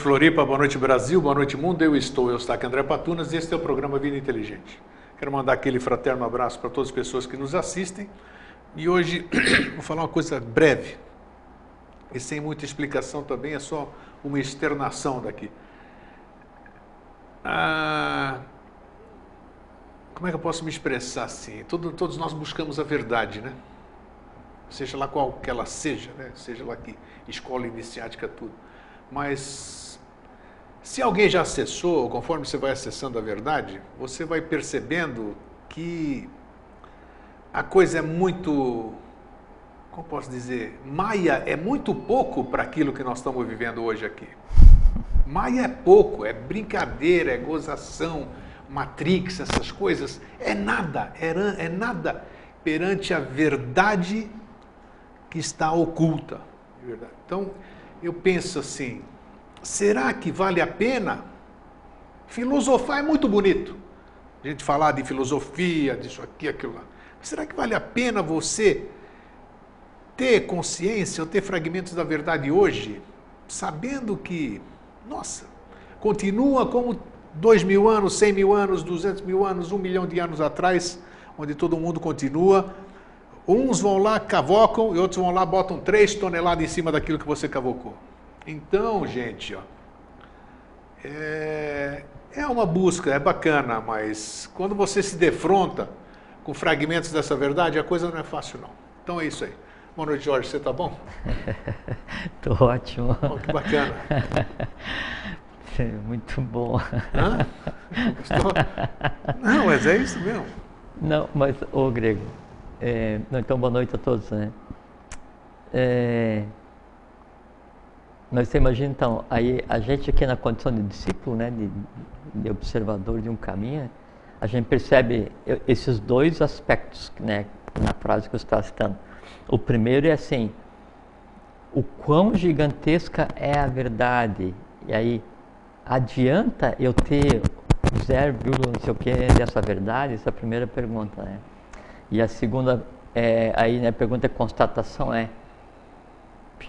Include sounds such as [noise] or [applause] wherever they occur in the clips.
noite, Floripa. Boa noite, Brasil. Boa noite, mundo. Eu estou, eu aqui, André Patunas, e este é o programa Vida Inteligente. Quero mandar aquele fraterno abraço para todas as pessoas que nos assistem. E hoje [coughs] vou falar uma coisa breve e sem muita explicação também, é só uma externação daqui. Ah, como é que eu posso me expressar assim? Todo, todos nós buscamos a verdade, né? Seja lá qual que ela seja, né? Seja lá que escola iniciática, tudo. Mas se alguém já acessou, conforme você vai acessando a verdade, você vai percebendo que a coisa é muito, como posso dizer, Maia é muito pouco para aquilo que nós estamos vivendo hoje aqui. Maia é pouco, é brincadeira, é gozação, Matrix, essas coisas, é nada, é, é nada perante a verdade que está oculta. Então, eu penso assim: será que vale a pena? Filosofar é muito bonito. A gente falar de filosofia, disso aqui, aquilo lá. Será que vale a pena você ter consciência ou ter fragmentos da verdade hoje, sabendo que, nossa, continua como dois mil anos, cem mil anos, duzentos mil anos, um milhão de anos atrás, onde todo mundo continua. Uns vão lá, cavocam, e outros vão lá, botam três toneladas em cima daquilo que você cavocou. Então, gente, ó, é, é uma busca, é bacana, mas quando você se defronta com fragmentos dessa verdade, a coisa não é fácil, não. Então é isso aí. Boa noite, Jorge. Você está bom? [laughs] Estou ótimo. Oh, que bacana. [laughs] Muito bom. Hã? Estou... Não, mas é isso mesmo. Não, mas, ô Grego, é, não, então boa noite a todos, né? É, você imagina, então, aí a gente aqui na condição de discípulo, né, de, de observador de um caminho, a gente percebe esses dois aspectos, né, na frase que você está citando. O primeiro é assim, o quão gigantesca é a verdade, e aí adianta eu ter 0, não sei o que dessa verdade? Essa é a primeira pergunta, né? E a segunda, é, aí né, a pergunta é constatação é,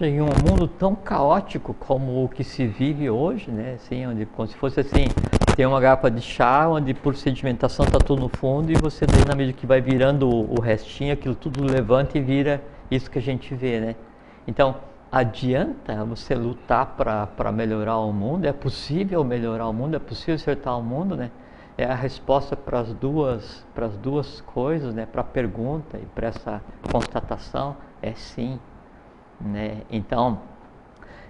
em um mundo tão caótico como o que se vive hoje, né? Assim, onde, como se fosse assim, tem uma garrafa de chá onde por sedimentação está tudo no fundo e você na medida que vai virando o, o restinho, aquilo tudo levanta e vira isso que a gente vê, né? Então, adianta você lutar para melhorar o mundo? É possível melhorar o mundo? É possível acertar o mundo, né? É a resposta para as duas, duas coisas, né? Para a pergunta e para essa constatação é sim, né? Então,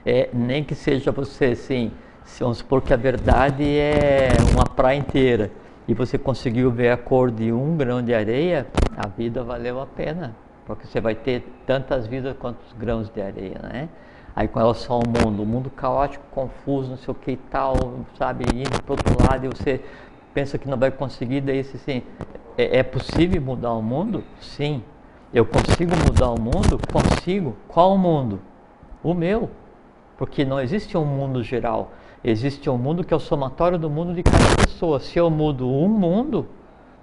é, nem que seja você assim, vamos supor que a verdade é uma praia inteira e você conseguiu ver a cor de um grão de areia, a vida valeu a pena porque você vai ter tantas vidas quanto os grãos de areia, né? Aí com relação ao mundo, o mundo caótico, confuso, não sei o que e tal, sabe, indo para outro lado e você pensa que não vai conseguir, daí assim, é, é possível mudar o mundo? Sim. Eu consigo mudar o mundo? Consigo. Qual o mundo? O meu. Porque não existe um mundo geral. Existe um mundo que é o somatório do mundo de cada pessoa. Se eu mudo um mundo,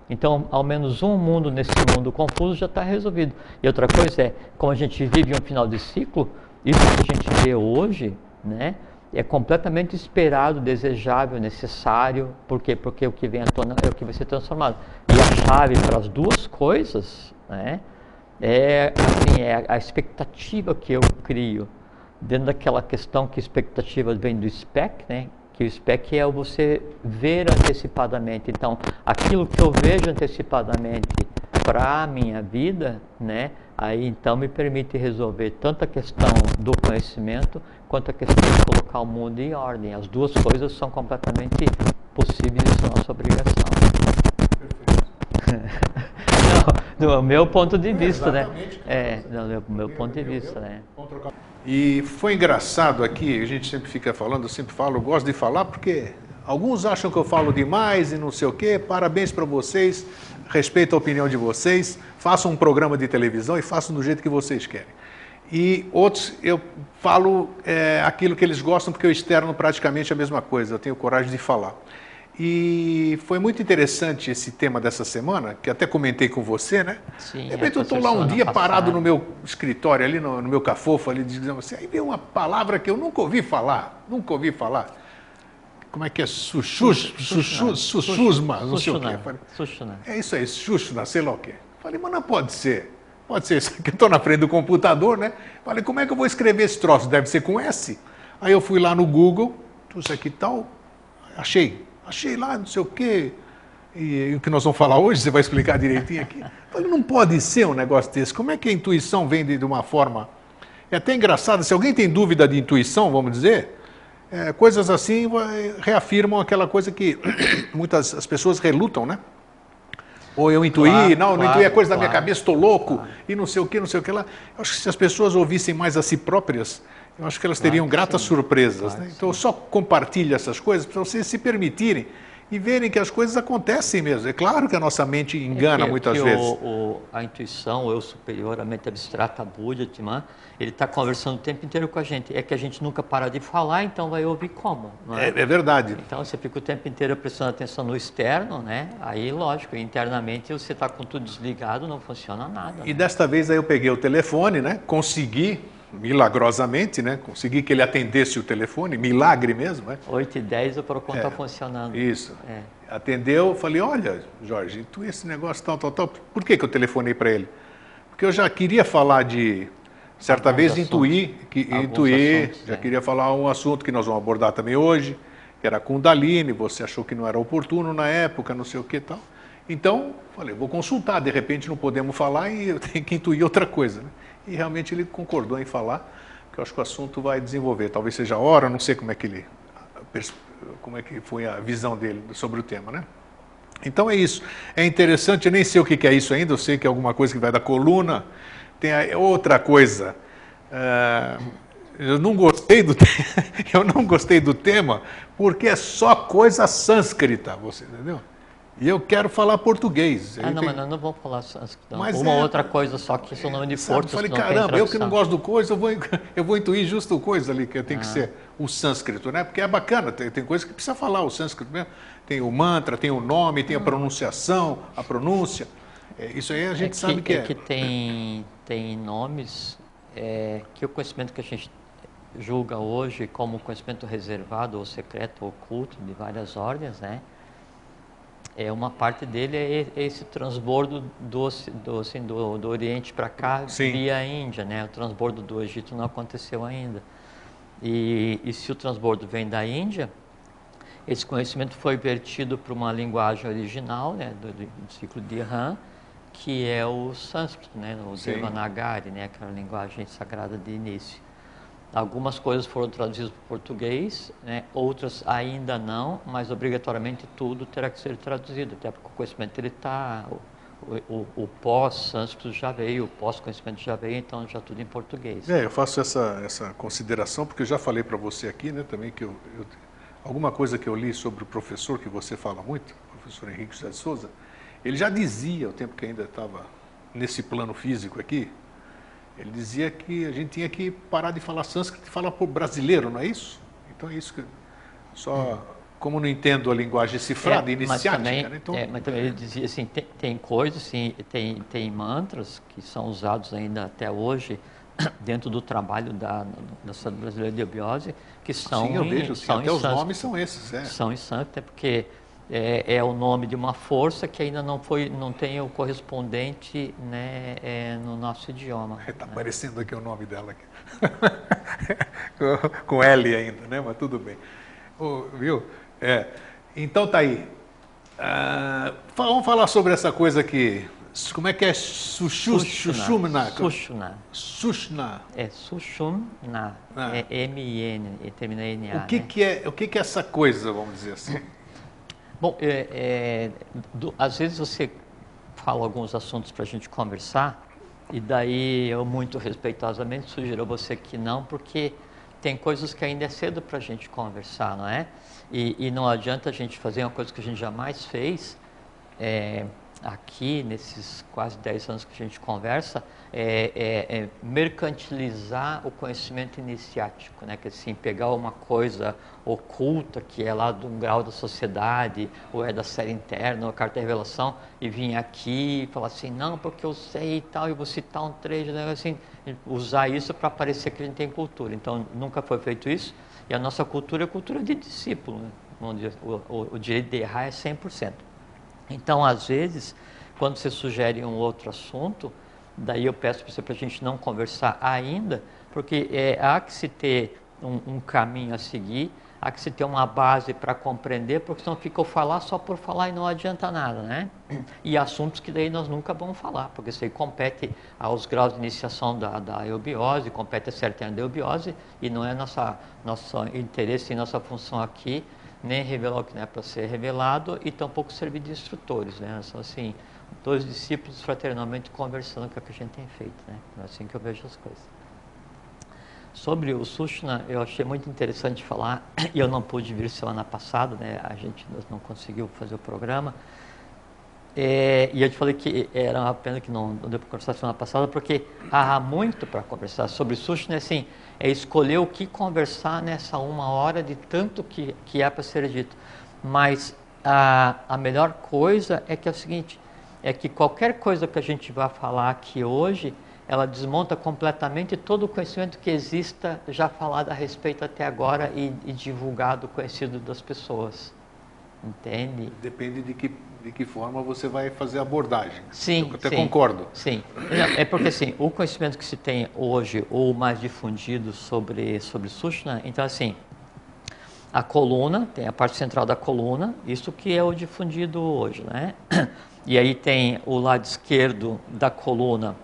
então, ao menos um mundo nesse mundo confuso já está resolvido. E outra coisa é, como a gente vive um final de ciclo, isso que a gente vê hoje, né, é completamente esperado, desejável, necessário. Por quê? Porque o que vem à tona é o que vai ser transformado. E a chave para as duas coisas, né, é, assim, é a expectativa que eu crio. Dentro daquela questão que expectativa vem do SPEC, né, que o SPEC é você ver antecipadamente. Então, aquilo que eu vejo antecipadamente para a minha vida, né, aí então me permite resolver tanto a questão do conhecimento quanto a questão de colocar o mundo em ordem. As duas coisas são completamente possíveis e são nossa obrigação. Não, do meu ponto de vista, né? É, do meu ponto de vista, né? E foi engraçado aqui, a gente sempre fica falando, eu sempre falo, eu gosto de falar porque alguns acham que eu falo demais e não sei o quê. Parabéns para vocês, respeito a opinião de vocês, façam um programa de televisão e façam do jeito que vocês querem. E outros, eu falo é, aquilo que eles gostam porque eu externo praticamente a mesma coisa, eu tenho coragem de falar. E foi muito interessante esse tema dessa semana, que até comentei com você, né? Sim, de repente eu estou lá um dia passada. parado no meu escritório, ali no, no meu cafofo, ali dizendo assim, aí vem uma palavra que eu nunca ouvi falar, nunca ouvi falar. Como é que é? Suchu, chuchu, sussusma, não sei o quê. Falei, é isso aí, Xuxuna, sei lá o quê. Falei, mas não pode ser. Pode ser isso aqui. Eu estou na frente do computador, né? Falei, como é que eu vou escrever esse troço? Deve ser com S. Aí eu fui lá no Google, tudo isso aqui tal, achei. Achei lá, não sei o quê. E, e o que nós vamos falar hoje, você vai explicar direitinho aqui. Falei, não pode ser um negócio desse. Como é que a intuição vem de, de uma forma. É até engraçado, se alguém tem dúvida de intuição, vamos dizer, é, coisas assim vai- reafirmam aquela coisa que [coughs] muitas as pessoas relutam, né? Ou eu intuí, Claro, não, não claro, intuí é coisa da minha claro, cabeça, estou louco, e não sei o que, não sei o que lá. Eu acho que se as pessoas ouvissem mais a si próprias, eu acho que elas teriam que gratas sim. surpresas. Claro né? Então eu só compartilho essas coisas para vocês se permitirem e verem que as coisas acontecem mesmo. É claro que a nossa mente engana É que- muitas que vezes. O, o- a intuição, o eu superior, a mente abstrata, Buda, Timã, ele está conversando o tempo inteiro com a gente. É que a gente nunca para de falar, então vai ouvir como? Não É, é verdade. Então você fica o tempo inteiro prestando atenção no externo, né? Aí, lógico, internamente você está com tudo desligado, não funciona nada. E né? desta vez aí eu peguei o telefone, né? Consegui, milagrosamente, né? Consegui que ele atendesse o telefone, milagre mesmo, né? 8 e 10 o Procon está É. funcionando. Isso. É. Atendeu, falei, olha, Jorge, tu esse negócio tal, tal, tal. Por que, que eu telefonei para ele? Porque eu já queria falar de, certa Alguns vez, assuntos. intuir, que, intuir, assuntos, já é. queria falar um assunto que nós vamos abordar também hoje, que era Kundalini, você achou que não era oportuno na época, não sei o que tal. Então, falei, vou consultar, de repente não podemos falar e eu tenho que intuir outra coisa. Né? E realmente ele concordou em falar, porque eu acho que o assunto vai desenvolver. Talvez seja a hora, não sei como é que ele como é que foi a visão dele sobre o tema, né? Então é isso. É interessante, eu nem sei o que que é isso ainda, eu sei que é alguma coisa que vai da coluna. Tem outra coisa. ah, eu não gostei do [laughs] eu não gostei do tema porque é só coisa sânscrita, você entendeu? E eu quero falar português. Ah, não, tem- mas não vamos falar. Mas Uma é- outra coisa só que isso nome de Sabe, forças falei, que não tem caramba, eu que não gosto do coisa, eu vou, [laughs] eu vou intuir justo o coisa ali, que tem Ah. que ser o sânscrito, né? Porque é bacana, tem, tem coisa que precisa falar o sânscrito mesmo. Tem o mantra, tem o nome, tem a pronunciação, a pronúncia. É, isso aí a gente é sabe que, que é. é que tem, tem nomes é, que o conhecimento que a gente julga hoje como conhecimento reservado ou secreto ou oculto de várias ordens, né? É uma parte dele é esse transbordo do, do, assim, do, do Oriente para cá Sim. via a Índia, né? O transbordo do Egito não aconteceu ainda. E, e se o transbordo vem da Índia, esse conhecimento foi vertido para uma linguagem original, né, do, do ciclo de Han, que é o sânscrito, né, o Sim. Devanagari, né, aquela linguagem sagrada de início. Algumas coisas foram traduzidas para o português, né, outras ainda não, mas obrigatoriamente tudo terá que ser traduzido, até porque o conhecimento ele está, o, o, o pós-sânscrito já veio, o pós-conhecimento já veio, então já tudo em português. É, eu faço essa, essa consideração, porque eu já falei para você aqui, né, também, que eu, eu- alguma coisa que eu li sobre o professor, que você fala muito, o professor Henrique José de Souza, ele já dizia, o tempo que ainda estava nesse plano físico aqui, ele dizia que a gente tinha que parar de falar sânscrito e falar por brasileiro, não é isso? Então é isso que. Só. Como não entendo a linguagem cifrada, É, mas iniciática, também, né? Então, é, mas também ele dizia assim, tem, tem coisas, sim, tem, tem mantras que são usados ainda até hoje [coughs] dentro do trabalho da, da Sociedade Brasileira de Biose, que são sim, eu em, vejo, sim, são até em os nomes são esses, é. São em sânscrito, é porque é, é o nome de uma força que ainda não foi, não tem o correspondente né, é, no nosso idioma. Está né? aparecendo aqui o nome dela. [laughs] Com- Com L ainda, né? Mas tudo bem. Ô, viu? É. Então tá aí. Ah, vamos falar sobre essa coisa aqui. Como é que é? Sushu- Sushumna. Sushumna. Sushna. É Sushumna. Ah. É M-I-N, e termina N-A. O que, né? que é, o que, que é essa coisa, vamos dizer assim? Bom, é, é, do- às vezes você fala alguns assuntos para a gente conversar, e daí eu muito respeitosamente sugiro a você que não, porque tem coisas que ainda é cedo para a gente conversar, não é? E, e não adianta a gente fazer uma coisa que a gente jamais fez, é, aqui, nesses quase 10 anos que a gente conversa, é, é, é, mercantilizar o conhecimento iniciático, né? que assim, pegar uma coisa oculta que é lá de um grau da sociedade, ou é da série interna, ou carta de revelação, e vir aqui e falar assim, não, porque eu sei e tal, e vou citar um trecho, né? assim, usar isso para parecer que a gente tem cultura. Então, nunca foi feito isso, e a nossa cultura é cultura de discípulo, né? o, o, o direito de errar é 100%. Então, às vezes, quando você sugere um outro assunto, daí eu peço para você para a gente não conversar ainda, porque é, há que se ter um, um, caminho a seguir, há que se ter uma base para compreender, porque senão fica o falar só por falar e não adianta nada, né? [clears throat] E assuntos que daí nós nunca vamos falar, porque isso aí compete aos graus de iniciação da, da eubiose, compete a certa eubiose, e não é nossa, nosso interesse e nossa função aqui nem revelar o que não é para ser revelado e tampouco servir de instrutores, né? São assim, dois discípulos fraternalmente conversando, que é o que a gente tem feito, né? É assim que eu vejo as coisas. Sobre o Sushna, eu achei muito interessante falar, [coughs] e eu não pude vir semana passada, né? A gente não conseguiu fazer o programa, é, e eu te falei que era uma pena que não, não deu para conversar semana passada, porque há muito para conversar sobre sushi, né? Assim, é escolher o que conversar nessa uma hora de tanto que, que é para ser dito. Mas a, a melhor coisa é que é o seguinte, é que qualquer coisa que a gente vá falar aqui hoje, ela desmonta completamente todo o conhecimento que exista já falado a respeito até agora e, e divulgado, conhecido das pessoas. Entende? Depende de que de que forma você vai fazer a abordagem. Sim, Eu até sim, concordo. Sim, é porque assim, o conhecimento que se tem hoje, ou mais difundido sobre, sobre Sushna, então assim, a coluna, tem a parte central da coluna, isso que é o difundido hoje, né? E aí tem o lado esquerdo da coluna,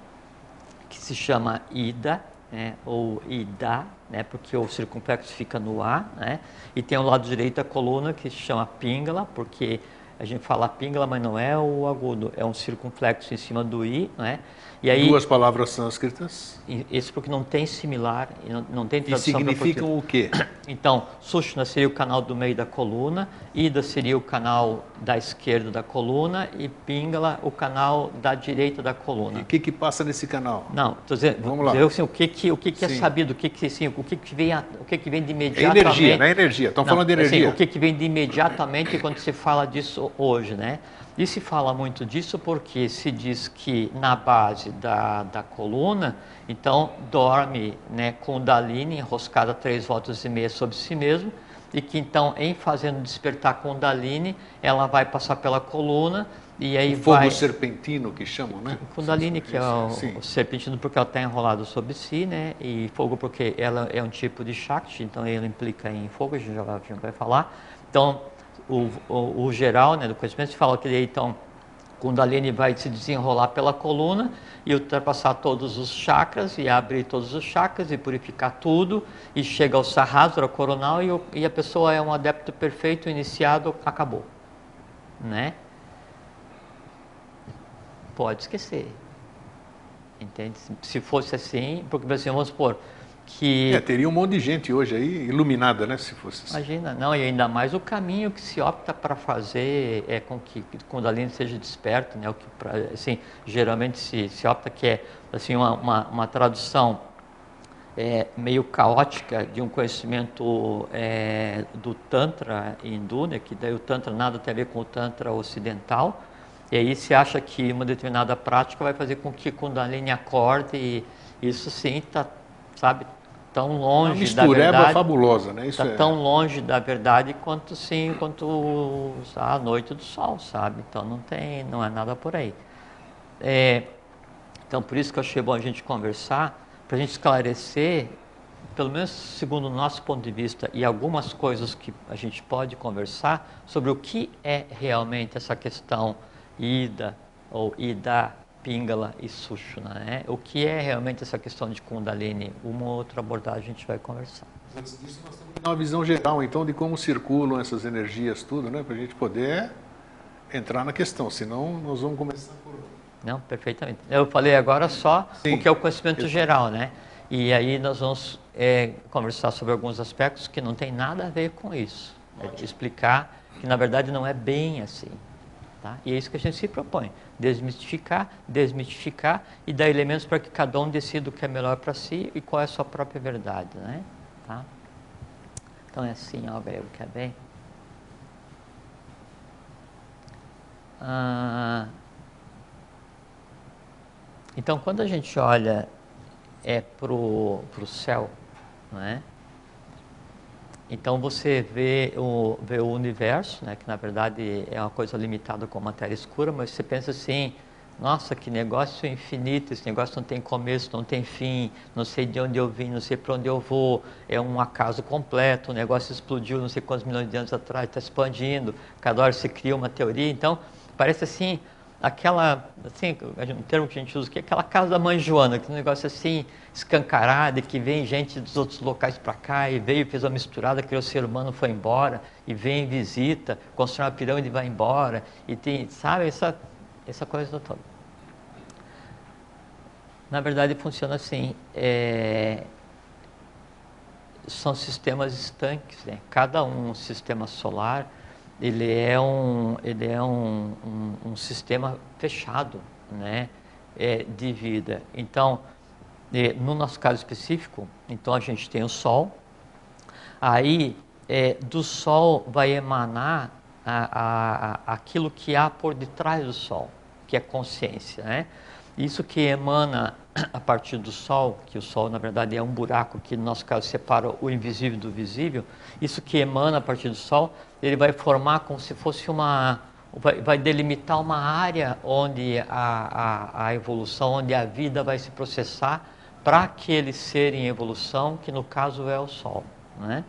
que se chama Ida, né? ou Ida, né? porque o circunflexo fica no A, né? E tem o lado direito da coluna, que se chama Pingala, porque a gente fala pingala, mas não é o agudo, é um circunflexo em cima do i, não é? E aí, Duas palavras sânscritas. Isso porque não tem similar, não, não tem tradução. E significam o quê? Então, Sushna seria o canal do meio da coluna, Ida seria o canal da esquerda da coluna e Pingala o canal da direita da coluna. E o que, que passa nesse canal? Não, estou dizendo, Vamos lá. Dizer, assim, o que, que, o que, que é sabido, o que, que, assim, o que, que, vem, o que, que vem de imediatamente. É energia, não é energia, estamos falando de assim, energia. Assim, o que, que vem de imediatamente quando se fala disso hoje, né? E se fala muito disso porque se diz que na base da, da coluna, então dorme né, Kundalini enroscada três voltas e meia sobre si mesmo, e que então em fazendo despertar Kundalini, ela vai passar pela coluna e aí o fogo vai... serpentino que chamam, né? Kundalini, que é o, o serpentino porque ela está enrolada sobre si, né? E fogo porque ela é um tipo de Shakti, então ele implica em fogo, a gente já vai, falar. Então, o, o, o geral né, do conhecimento, se fala que ele, então, Kundalini vai se desenrolar pela coluna e ultrapassar todos os chakras e abrir todos os chakras e purificar tudo e chega ao Sahasrara coronal e, e, a pessoa é um adepto perfeito, iniciado, acabou. Né? Pode esquecer. Entende? Se fosse assim, porque assim, vamos supor, que... É, teria um monte de gente hoje aí iluminada, né, se fosse assim. Imagina, não, e ainda mais o caminho que se opta para fazer é com que Kundalini seja desperto, né, o que pra, assim, geralmente se, se opta que é assim, uma, uma, uma tradução é, meio caótica de um conhecimento é, do Tantra hindu, né, que daí o Tantra nada tem a ver com o Tantra ocidental, e aí se acha que uma determinada prática vai fazer com que Kundalini acorde e isso sim está sabe, tão longe da verdade. fabulosa, né? Isso tá é... tão longe da verdade quanto sim, quanto a noite do sol, sabe? Então não tem, não é nada por aí. É, então por isso que eu achei bom a gente conversar, para a gente esclarecer, pelo menos segundo o nosso ponto de vista, e algumas coisas que a gente pode conversar sobre o que é realmente essa questão ida ou ida Pingala e Sushna. Né? O que é realmente essa questão de Kundalini? Uma outra abordagem a gente vai conversar. Antes disso, nós temos uma visão geral, então, de como circulam essas energias, tudo, né? para a gente poder entrar na questão, senão nós vamos começar por. Não, perfeitamente. Eu falei agora só Sim. o que é o conhecimento geral, né? E aí nós vamos é, conversar sobre alguns aspectos que não tem nada a ver com isso. É explicar que na verdade não é bem assim. Tá? E é isso que a gente se propõe: desmistificar, desmitificar e dar elementos para que cada um decida o que é melhor para si e qual é a sua própria verdade. Né? Tá? Então é assim, ó, grego, quer bem? Ah, então, quando a gente olha é, para o céu, não é? Então você vê o, vê o universo, né, que na verdade é uma coisa limitada com matéria escura, mas você pensa assim, nossa, que negócio infinito, esse negócio não tem começo, não tem fim, não sei de onde eu vim, não sei para onde eu vou, é um acaso completo, o negócio explodiu não sei quantos milhões de anos atrás, está expandindo, cada hora se cria uma teoria, então parece assim, aquela, assim, um termo que a gente usa aqui, aquela casa da mãe Joana, que é um negócio assim, escancarado, que vem gente dos outros locais para cá, e veio, fez uma misturada, criou o ser humano, foi embora, e vem, visita, constrói uma pirâmide e vai embora, e tem, sabe, essa, essa coisa toda. Na verdade, funciona assim, é, são sistemas estanques, né? cada um um sistema solar, ele é um, ele é um, um, um sistema fechado né, é, de vida. Então, é, no nosso caso específico, então a gente tem o Sol, aí é, do Sol vai emanar a, a, a, aquilo que há por detrás do Sol, que é consciência. Né? Isso que emana a partir do Sol, que o Sol na verdade é um buraco que no nosso caso separa o invisível do visível, isso que emana a partir do Sol, ele vai formar como se fosse uma, vai, vai delimitar uma área onde a, a, a evolução, onde a vida vai se processar para aquele ser em evolução, que no caso é o Sol. Né?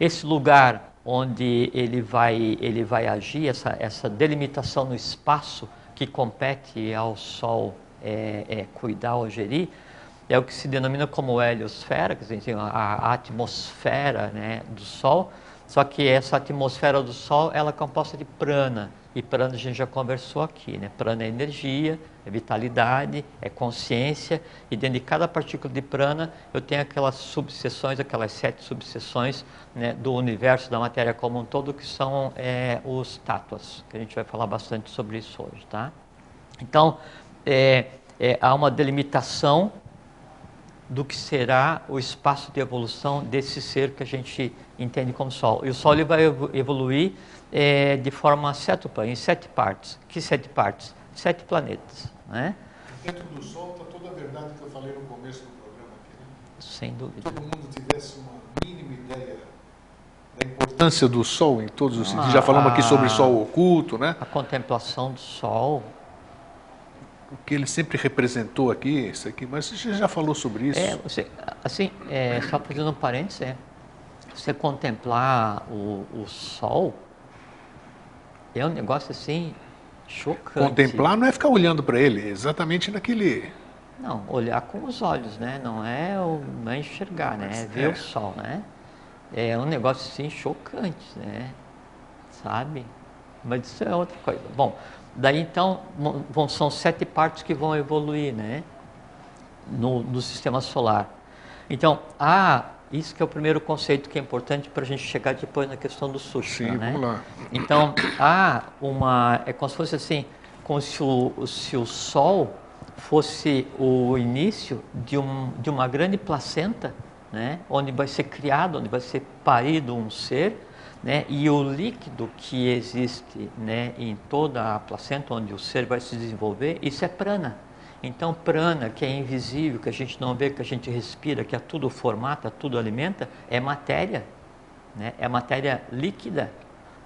Esse lugar onde ele vai, ele vai agir, essa, essa delimitação no espaço que compete ao Sol é, é, cuidar ou gerir, é o que se denomina como heliosfera, quer dizer, a, a atmosfera né, do Sol, só que essa atmosfera do Sol ela é composta de prana, e prana a gente já conversou aqui, né? Prana é energia, é vitalidade, é consciência, e dentro de cada partícula de prana eu tenho aquelas subseções, aquelas sete subseções né, do universo da matéria como um todo, que são é, os tátuas, que a gente vai falar bastante sobre isso hoje, tá? Então, é, é, há uma delimitação do que será o espaço de evolução desse ser que a gente entende como Sol. E o Sol ele vai evoluir é, de forma cétupla, em sete partes. Que sete partes? Sete planetas. Né? Dentro do Sol está toda a verdade que eu falei no começo do programa aqui. Né? Sem dúvida. Se todo mundo tivesse uma mínima ideia da importância do Sol em todos os sentidos. Ah, Já falamos aqui sobre Sol oculto, né? A contemplação do Sol, o que ele sempre representou aqui, isso aqui, mas você já falou sobre isso. É, você, assim, é, só fazendo um parênteses, é, você contemplar o, o sol é um negócio assim chocante. Contemplar não é ficar olhando para ele, é exatamente naquele. Não, olhar com os olhos, né? Não é, o, não é enxergar, né? É ver é. o sol, né? É um negócio assim chocante, né? Sabe? Mas isso é outra coisa. Bom, Daí então são sete partes que vão evoluir né? no, no sistema solar. Então, há isso que é o primeiro conceito que é importante para a gente chegar depois na questão do sushi. Sim, né? vamos lá. Então, há uma. É como se fosse assim, como se o, se o Sol fosse o início de, um, de uma grande placenta, né? onde vai ser criado, onde vai ser parido um ser né? E o líquido que existe né, em toda a placenta, onde o ser vai se desenvolver, isso é prana. Então, prana, que é invisível, que a gente não vê, que a gente respira, que é tudo formata, tudo alimenta, é matéria. Né? É matéria líquida,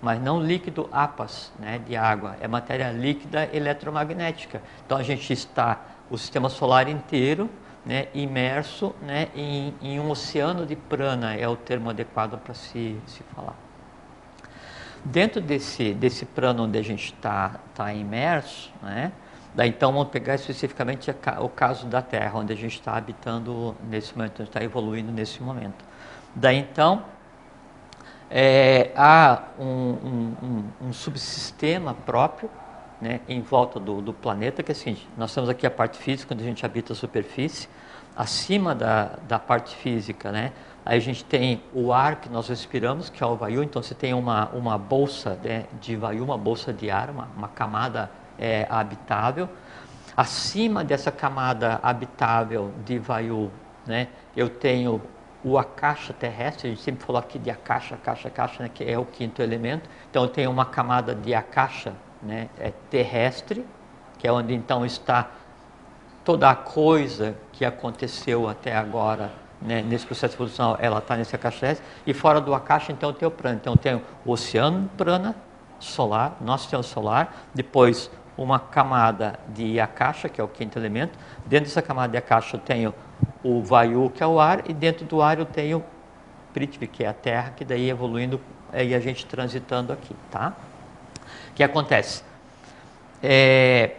mas não líquido apas né, de água, é matéria líquida eletromagnética. Então, a gente está, o sistema solar inteiro, né, imerso né, em, em, um oceano de prana, é o termo adequado para se, se falar. Dentro desse, desse plano onde a gente está tá imerso, né? Daí então vamos pegar especificamente o caso da Terra, onde a gente está habitando nesse momento, está evoluindo nesse momento. Daí então é, há um, um, um, subsistema próprio né, em volta do, do, planeta, que é assim, nós temos aqui a parte física, onde a gente habita a superfície, acima da, da parte física, né, Aí a gente tem o ar que nós respiramos, que é o vayu. Então você tem uma, uma bolsa né, de vayu, uma bolsa de ar, uma, uma camada é, habitável. Acima dessa camada habitável de vayu, né, eu tenho o akasha terrestre, a gente sempre falou aqui de akasha, akasha, akasha, né, que é o quinto elemento. Então eu tenho uma camada de akasha né, é terrestre, que é onde então está toda a coisa que aconteceu até agora né, nesse processo de ela está nesse akasha e fora do akasha então tem o prana. Então tem o oceano prana solar, nosso sistema solar, depois uma camada de akasha, que é o quinto elemento. Dentro dessa camada de akasha eu tenho o vayu, que é o ar, e dentro do ar eu tenho prithvi, que é a terra, que daí evoluindo e a gente transitando aqui, tá? O que acontece? É,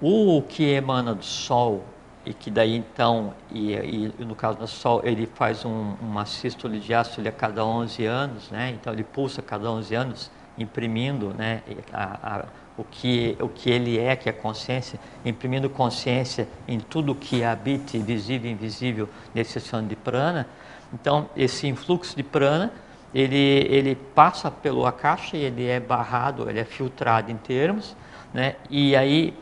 o que emana do Sol e que daí então, e, e, no caso do Sol, ele faz um, uma sístole ácido a cada 11 anos, né? então ele pulsa a cada 11 anos, imprimindo né, a, a, o, que, o que ele é, que é consciência, imprimindo consciência em tudo que habite, visível e invisível, nesse oceano de prana. Então, esse influxo de prana, ele, ele passa pelo akasha, ele é barrado, ele é filtrado em termos, né? e aí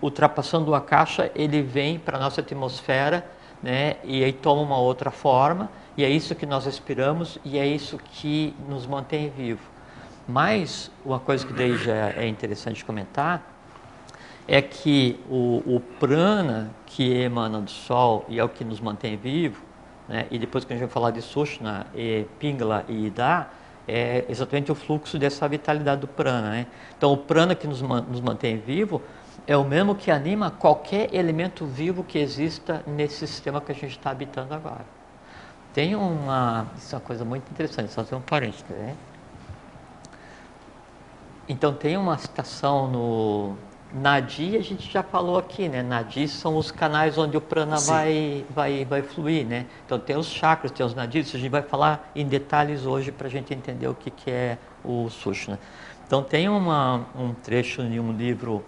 ultrapassando a caixa, ele vem para a nossa atmosfera né, e aí toma uma outra forma, e é isso que nós respiramos e é isso que nos mantém vivo. Mas uma coisa que daí já é interessante comentar é que o, o prana que emana do Sol e é o que nos mantém vivo, né, e depois que a gente vai falar de Sushna, e Pingala e Ida, é exatamente o fluxo dessa vitalidade do prana. Né? Então, o prana que nos, nos mantém vivo é o mesmo que anima qualquer elemento vivo que exista nesse sistema que a gente está habitando agora. Tem uma, isso é uma coisa muito interessante, só fazer um parênteses, né? Então tem uma citação no Nadi, a gente já falou aqui, né? Nadi são os canais onde o prana vai, vai, vai fluir, né? Então tem os chakras, tem os nadis, a gente vai falar em detalhes hoje para a gente entender o que, que é o Sushna. Então tem uma, um trecho em um livro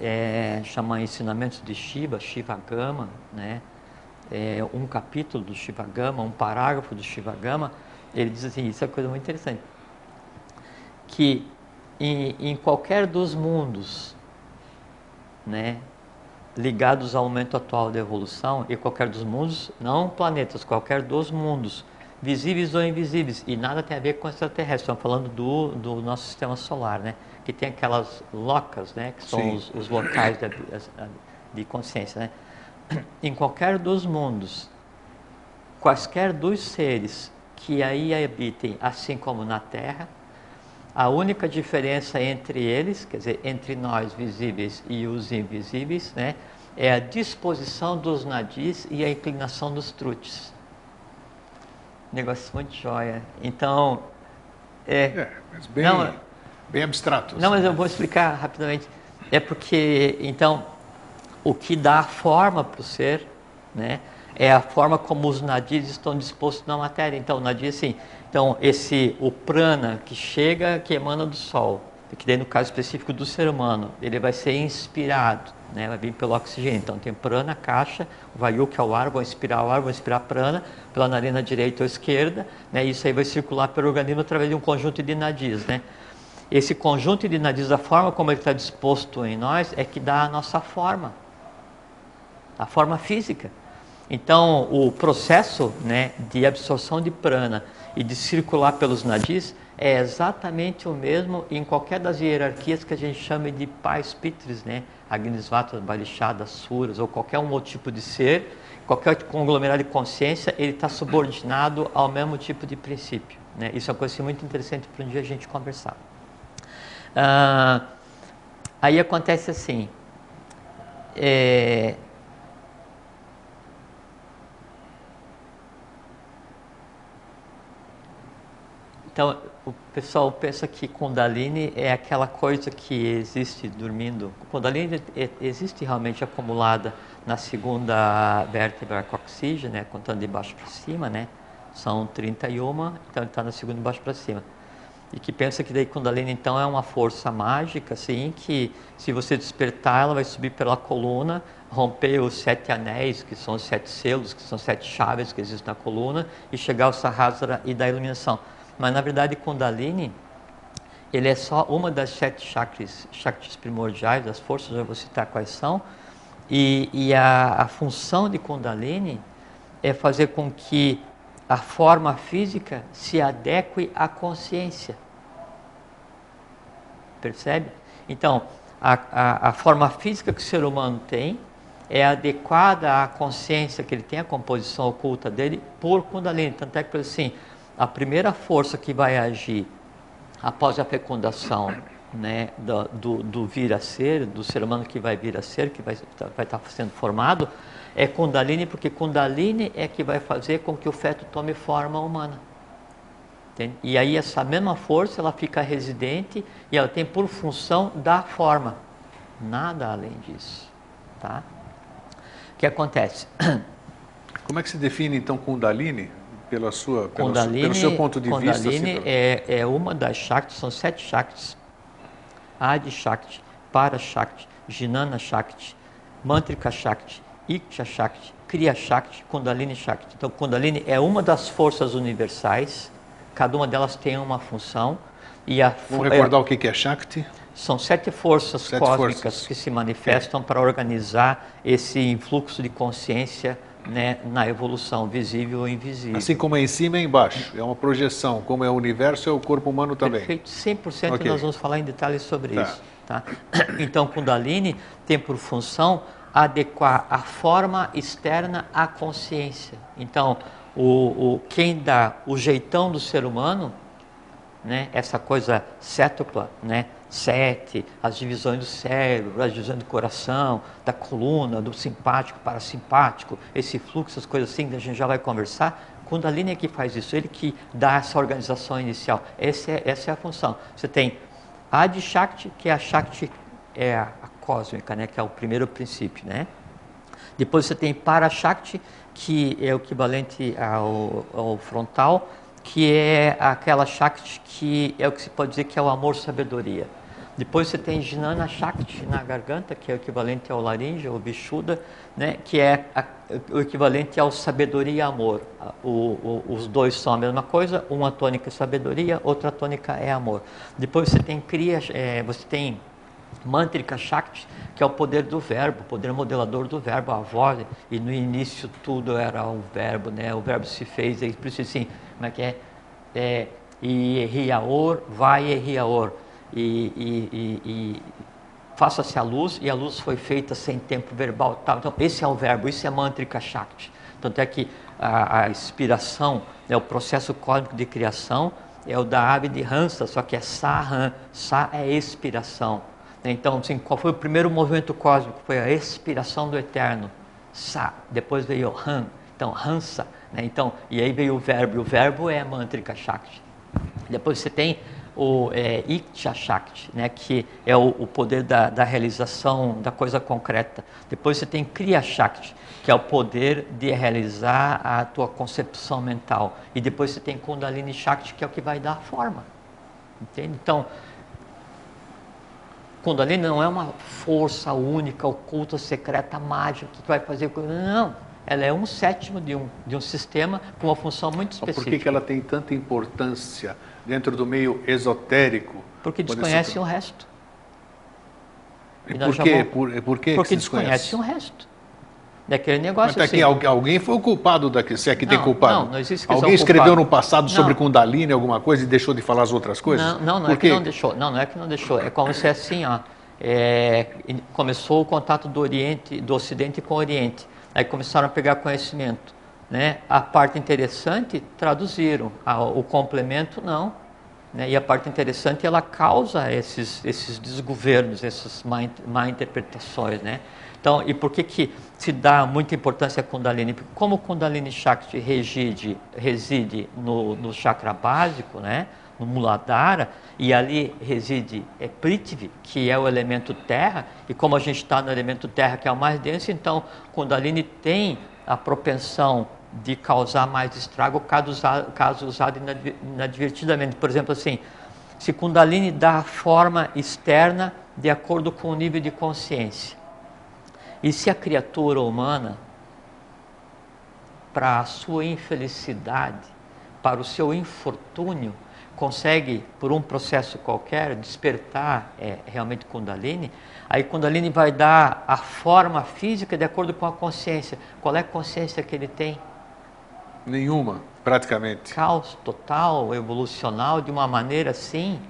é, chama Ensinamentos de Shiva, Shiva Gama, né? É, um capítulo do Shiva Gama, um parágrafo do Shiva Gama, ele diz assim, isso é uma coisa muito interessante, que em, em qualquer dos mundos, né, ligados ao momento atual da evolução, e qualquer dos mundos, não planetas, qualquer dos mundos, visíveis ou invisíveis, e nada tem a ver com extraterrestre, estamos falando do, do nosso sistema solar, né? que tem aquelas locas, né, que são os, os, locais de, de consciência. Né? [clears throat] Em qualquer dos mundos, quaisquer dos seres que aí habitem, assim como na Terra, a única diferença entre eles, quer dizer, entre nós visíveis e os invisíveis, né, é a disposição dos nadis e a inclinação dos trutes. Negócio muito jóia. Então, é. é mas bem... Não, bem abstrato. Não, mas eu vou explicar rapidamente. É porque, então, o que dá forma para o ser, né, é a forma como os nadis estão dispostos na matéria. Então, o nadir, assim, então, esse, o prana que chega, que emana do sol, que daí no caso específico do ser humano, ele vai ser inspirado, né, vai vir pelo oxigênio. Então, tem prana, caixa, o vayu, que é o ar, vão inspirar o ar, vão inspirar prana, pela narina direita ou esquerda, né, isso aí vai circular pelo organismo através de um conjunto de nadis, né esse conjunto de nadis, da forma como ele está disposto em nós, é que dá a nossa forma, a forma física. Então, o processo né, de absorção de prana e de circular pelos nadis é exatamente o mesmo em qualquer das hierarquias que a gente chama de pais pitres, né? Agnisvatas, Balishadas, Suras, ou qualquer um outro tipo de ser, qualquer conglomerado de consciência, ele está subordinado ao mesmo tipo de princípio. Né? Isso é uma coisa muito interessante para um dia a gente conversar. Ah, aí acontece assim. É, então, o pessoal pensa que Kundalini é aquela coisa que existe dormindo. Kundalini é, existe realmente acumulada na segunda vértebra coxígea, né, contando de baixo para cima, né? São 31, então está na segunda de baixo para cima. e que pensa que daí Kundalini então é uma força mágica, assim, que se você despertar ela vai subir pela coluna, romper os sete anéis, que são os sete selos, que são sete chaves que existem na coluna, e chegar ao Sahasrara e da iluminação. Mas na verdade Kundalini, ele é só uma das sete chakras, chakras primordiais, das forças, eu vou citar quais são, e, e a, a função de Kundalini é fazer com que a forma física se adeque à consciência. Percebe? Então, a, a, a, forma física que o ser humano tem é adequada à consciência que ele tem, a composição oculta dele, por Kundalini. Tanto é que, assim, a primeira força que vai agir após a fecundação né, do, do, do, vir a ser, do ser humano que vai vir a ser, que vai, vai estar sendo formado, é Kundalini, porque Kundalini é que vai fazer com que o feto tome forma humana. Entende? E aí essa mesma força ela fica residente e ela tem por função da forma, nada além disso, tá? O que acontece? Como é que se define então Kundalini? Pela sua, Kundalini, pelo seu ponto de Kundalini vista? Kundalini assim, é, é uma das Shaktis, são sete Shaktis. Adi Shakti, Para Shakti, Jnana Shakti, Mantrika Shakti, Iksha Shakti, Kriya Shakti, Kundalini Shakti. Então, Kundalini é uma das forças universais, cada uma delas tem uma função. E a, Vamos recordar é, o que é Shakti? São sete forças sete cósmicas forças. que se manifestam é. para organizar esse influxo de consciência né, na evolução, visível ou invisível. Assim como é em cima e embaixo, é uma projeção. Como é o universo, é o corpo humano também. Perfeito, 100% okay. nós vamos falar em detalhes sobre tá. isso. Tá? [coughs] Então, Kundalini tem por função adequar a forma externa à consciência. Então, o, o, quem dá o jeitão do ser humano, né, essa coisa cétupla, né, sete, as divisões do cérebro, as divisões do coração, da coluna, do simpático, parasimpático, esse fluxo, as coisas assim, a gente já vai conversar. Kundalini é que faz isso, ele que dá essa organização inicial. Essa é, essa é a função. Você tem Adi Shakti, que é a Shakti, é a cósmica, né, que é o primeiro princípio, né? Depois você tem Parashakti, que é o equivalente ao, ao frontal, que é aquela Shakti que é o que se pode dizer que é o amor-sabedoria. Depois você tem Jnana Shakti na garganta, que é o equivalente ao laringe, ou bichuda, né, que é a, o equivalente ao sabedoria e amor. O, o, os dois são a mesma coisa, uma tônica é sabedoria, outra tônica é amor. Depois você tem Kriya, é, você tem Mantrika Shakti, que é o poder do verbo, o poder modelador do verbo, a voz, e no início tudo era o verbo, né? O verbo se fez, é por isso assim, como é que é? é e riaor, vai e riaor, e, e, e, e faça-se a luz, e a luz foi feita sem tempo verbal. Então, esse é o verbo, isso é Mantrika Shakti. Tanto é que a, a inspiração, né, o processo cósmico de criação, é o da ave de Hansa, só que é Sahan, Sa é expiração. Então, assim, qual foi o primeiro movimento cósmico? Foi a expiração do eterno. Sa. Depois veio Han. Então, Hansa. Né? Então, e aí veio o verbo. O verbo é Mantrika Shakti. Depois você tem o é, Iksha Shakti, né? que é o, o poder da, da, realização da coisa concreta. Depois você tem Kriya Shakti, que é o poder de realizar a tua concepção mental. E depois você tem Kundalini Shakti, que é o que vai dar a forma. Entende? Então, Kundalini não é uma força única, oculta, secreta, mágica que vai fazer. Não, ela é um sétimo de um, de um sistema com uma função muito específica. Por que, que ela tem tanta importância dentro do meio esotérico? Porque desconhecem o resto. E por, quê? por, por que Porque desconhecem o resto. Daquele negócio Mas tá assim. alguém foi o culpado daqui, se é que não, tem culpado. Não, não existe Alguém escreveu no passado sobre Kundalini alguma coisa e deixou de falar as outras coisas? Não, não, não é que não deixou. Não, não é que não deixou. É como se é assim, ó. É, começou o contato do Oriente, do Ocidente com o Oriente. Aí começaram a pegar conhecimento. Né? A parte interessante traduziram, o complemento não. Né? E a parte interessante ela causa esses, esses desgovernos, essas má, má interpretações. Né? Então, e por que, que se dá muita importância a Kundalini? Porque como o Kundalini Shakti reside, reside no, no chakra básico, né? no Muladhara, e ali reside é Prithvi, que é o elemento terra, e como a gente está no elemento terra, que é o mais denso, então Kundalini tem a propensão de causar mais estrago caso usado, caso usado inadvertidamente. Por exemplo, assim, se Kundalini dá forma externa de acordo com o nível de consciência. E se a criatura humana, para a sua infelicidade, para o seu infortúnio, consegue, por um processo qualquer, despertar é, realmente Kundalini, aí Kundalini vai dar a forma física de acordo com a consciência. Qual é a consciência que ele tem? Nenhuma, praticamente. Caos total, evolucional, de uma maneira assim,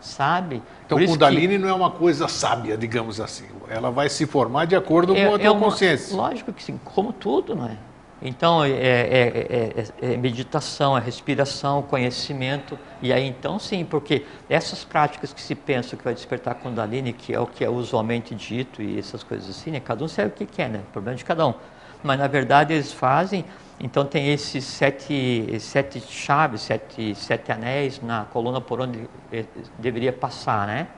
sabe? Então, Kundalini que... não é uma coisa sábia, digamos assim. Ela vai se formar de acordo é, com a tua é uma... consciência. Lógico que sim, como tudo, não é? Então, é, é, é, é, meditação, é respiração, conhecimento. E aí, então, sim, porque essas práticas que se pensa que vai despertar Kundalini, que é o que é usualmente dito e essas coisas assim, né? cada um sabe o que quer, né? O problema de cada um. Mas, na verdade, eles fazem. Então, tem esses sete, sete chaves, sete, sete anéis na coluna por onde deveria passar, né?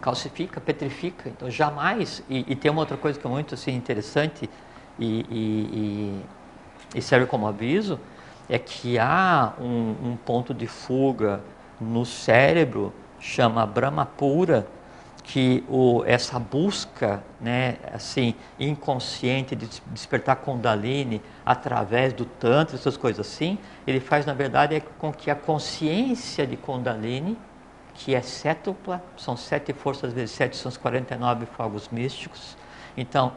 Calcifica, petrifica. Então, jamais. E, e tem uma outra coisa que é muito assim, interessante e, e, e serve como aviso, é que há um, um, ponto de fuga no cérebro, chama Brahma Pura, que o, essa busca, né, assim, inconsciente de despertar Kundalini através do Tantra, essas coisas assim, ele faz, na verdade, é com que a consciência de Kundalini, que é sétupla, são sete forças vezes sete, são os 49 fogos místicos. Então,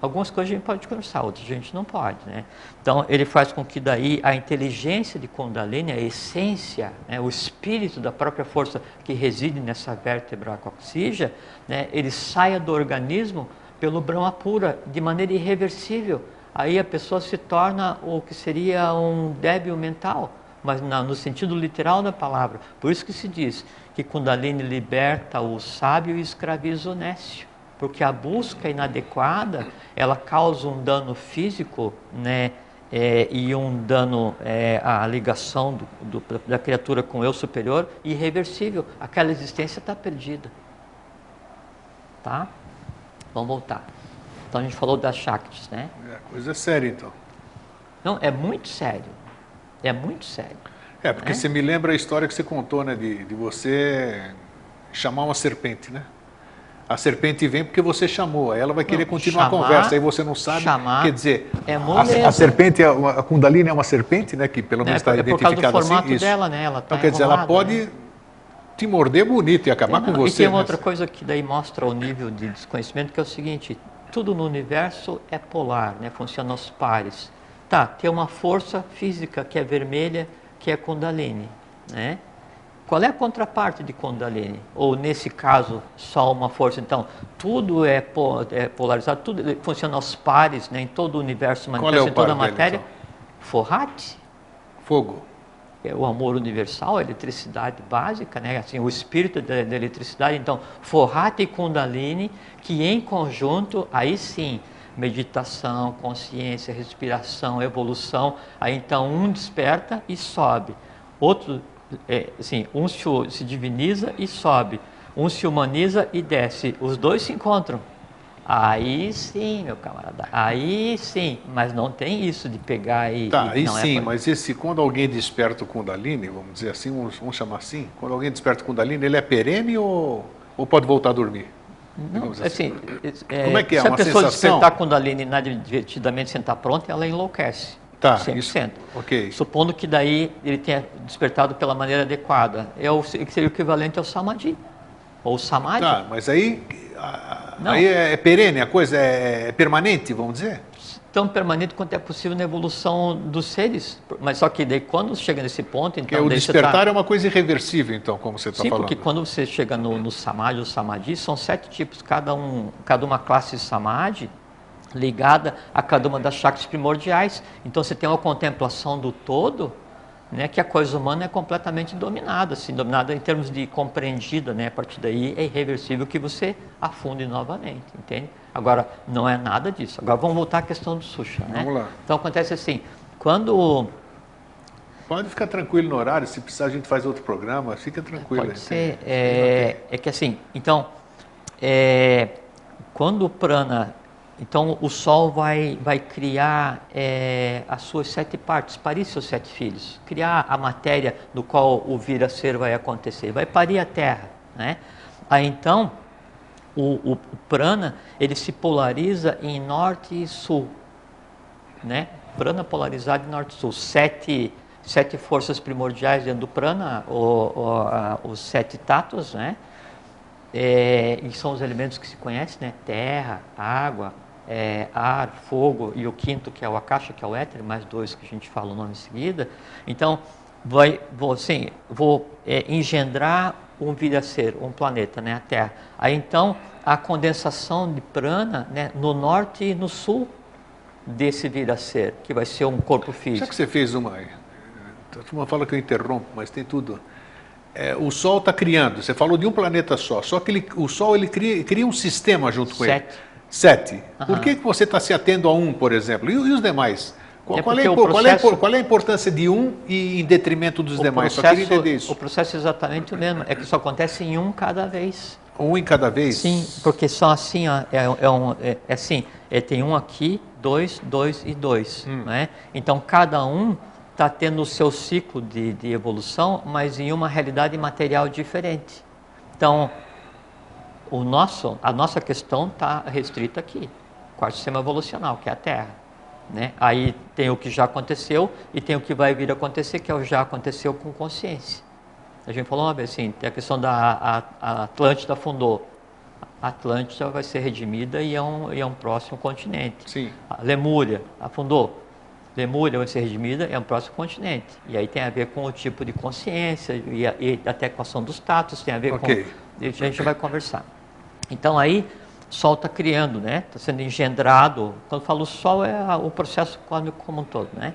Algumas coisas a gente pode conversar, outras a gente não pode, né? Então, ele faz com que daí a inteligência de Kundalini, a essência, né, o espírito da própria força que reside nessa vértebra coxígea, né, ele saia do organismo pelo Brahma pura, de maneira irreversível. Aí a pessoa se torna o que seria um débil mental, mas na, no sentido literal da palavra. Por isso que se diz que Kundalini liberta o sábio e escraviza o nécio porque a busca inadequada ela causa um dano físico, né, é, e um dano é, à ligação do, do, da criatura com o eu superior irreversível. Aquela existência está perdida. Tá? Vamos voltar. Então a gente falou das Shaktis, né? É, coisa séria então. Não, é muito sério. É muito sério. É, porque né? você me lembra a história que você contou, né? De, de você chamar uma serpente, né? A serpente vem porque você chamou, ela vai querer não, continuar chamar, a conversa, aí você não sabe. Chamar quer dizer, é a, a, serpente, a, Kundalini é uma serpente, né? Que pelo menos está é, identificada assim. É por formato assim. Dela, né? Ela tá então quer dizer, ela pode né? te morder bonito e acabar com você. E tem uma né? outra coisa que daí mostra o nível de desconhecimento, que é o seguinte: tudo no universo é polar, né? Funciona aos pares. Tá, tem uma força física que é vermelha, que é Kundalini, né? Qual é a contraparte de Kundalini? Ou nesse caso, só uma força? Então, tudo é, é polarizado, tudo funciona aos pares, né? em todo o universo, manifesta é em toda a matéria. Dele, então? Forrate. Fogo. É o amor universal, a eletricidade básica, né? assim, o espírito da, da eletricidade. Então, Forrate e Kundalini, que em conjunto, aí sim, meditação, consciência, respiração, evolução, aí então um desperta e sobe. Outro é, assim, um se, se diviniza e sobe, um se humaniza e desce, os dois se encontram. Aí sim, meu camarada, aí sim, mas não tem isso de pegar e. Tá, aí é sim, é mas esse, quando alguém desperta o Kundalini, vamos dizer assim, vamos, vamos chamar assim, quando alguém desperta o Kundalini, ele é perene ou, ou pode voltar a dormir? Não, assim, assim é, como é que é? Se a pessoa sensação? despertar Kundalini inadvertidamente sentar pronta, ela enlouquece. Tá, 100%. Isso, ok. Supondo que daí ele tenha despertado pela maneira adequada. É o que seria o equivalente ao Samadhi. Ou Samadhi. Tá, mas aí, aí é, é perene, a coisa é, é permanente, vamos dizer? tão permanente quanto é possível na evolução dos seres. Mas só que daí quando chega nesse ponto, então... Porque o despertar tá... é uma coisa irreversível, então, como você está falando. Sim, porque quando você chega no, no Samadhi, o Samadhi, são sete tipos, cada, um, cada uma classe de Samadhi ligada a cada uma das chakras primordiais. Então você tem uma contemplação do todo, né, que a coisa humana é completamente dominada, assim, dominada em termos de compreendida, né, a partir daí é irreversível que você afunde novamente, entende? Agora, não é nada disso. Agora vamos voltar à questão do Susha, né? Vamos lá. Então acontece assim, quando... Pode ficar tranquilo no horário, se precisar a gente faz outro programa, fica tranquilo. Pode ser, é, é que assim, então, é, quando o prana Então o Sol vai, vai criar é, as suas sete partes, parir seus sete filhos, criar a matéria do qual o vir a ser vai acontecer, vai parir a Terra. Né? Aí então o, o, o prana ele se polariza em norte e sul, né? Prana polarizado em norte e sul, sete sete forças primordiais dentro do prana, o, o, a, os sete tatos, né? É, e são os elementos que se conhecem, né? Terra, água, é, ar, fogo e o quinto que é o akasha, que é o éter, mais dois que a gente fala o nome em seguida. Então, vai, vou, assim, vou é, engendrar um vir a ser, um planeta, né? A Terra. Aí então, a condensação de prana né, no norte e no sul desse vir a ser, que vai ser um corpo físico. Já que você fez uma a turma fala que eu interrompo, mas tem tudo. É, o Sol está criando, você falou de um planeta só, só que ele, o Sol ele cria, cria um sistema junto com Sete. ele. Sete. Aham. Por que, que você está se atendo a um, por exemplo? E, e os demais? Qual, É qual é, o impor- qual é processo- qual é a importância de um e em detrimento dos O demais? Só queria entender o isso. processo é exatamente o mesmo, é que só acontece em um cada vez. Um em cada vez? Sim, porque só assim, ó, é, é um, é, é assim, é, tem um aqui, dois, dois e dois, Hum. né? Então cada um está tendo o seu ciclo de, de evolução, mas em uma realidade material diferente. Então, o nosso, a nossa questão está restrita aqui, quarto sistema evolucional, que é a Terra. Né? Aí tem o que já aconteceu e tem o que vai vir a acontecer, que é o já aconteceu com consciência. A gente falou uma vez assim, tem a questão da a, a Atlântida afundou. A Atlântida vai ser redimida e é um, e é um próximo continente. Sim. A Lemúria afundou. Lemúria vai ser redimida, é um próximo continente. E aí tem a ver com o tipo de consciência e, a, e até com a ação dos tatos, tem a ver Ok. com. A gente vai conversar. Então aí, o Sol está criando, né? Está sendo engendrado. Quando eu falo Sol, é o processo cósmico como um todo, né?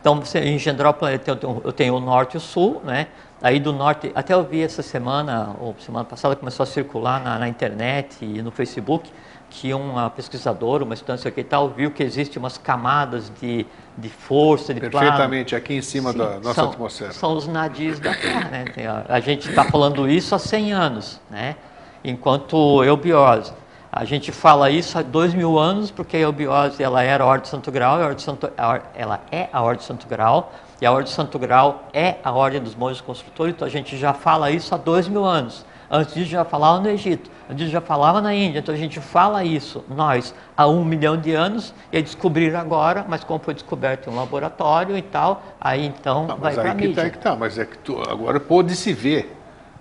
Então, você engendrar o planeta, eu tenho, eu tenho o norte e o sul, né? Aí do norte, até eu vi essa semana, ou semana passada, começou a circular na, na internet e no Facebook, que uma pesquisadora, uma estudante aqui e tal, viu que existe umas camadas de, de força, de plano. Perfeitamente, aqui em cima Sim, da nossa são, atmosfera. São os nadis da Terra, né? A gente está falando isso há 100 anos, né? Enquanto eubiose. A gente fala isso há dois mil anos, porque a eubiose ela era a ordem de Santo Grau, a Santo, ela é a ordem de Santo Grau, e a ordem de Santo Grau é a ordem dos monges construtores, então a gente já fala isso há dois mil anos. Antes disso já falava no Egito, antes disso já falava na Índia, então a gente fala isso, nós, há um milhão de anos, e aí descobriram agora, mas como foi descoberto em um laboratório e tal, aí então vai para a que mídia. tá, que tá, mas é que tu, agora pôde se ver.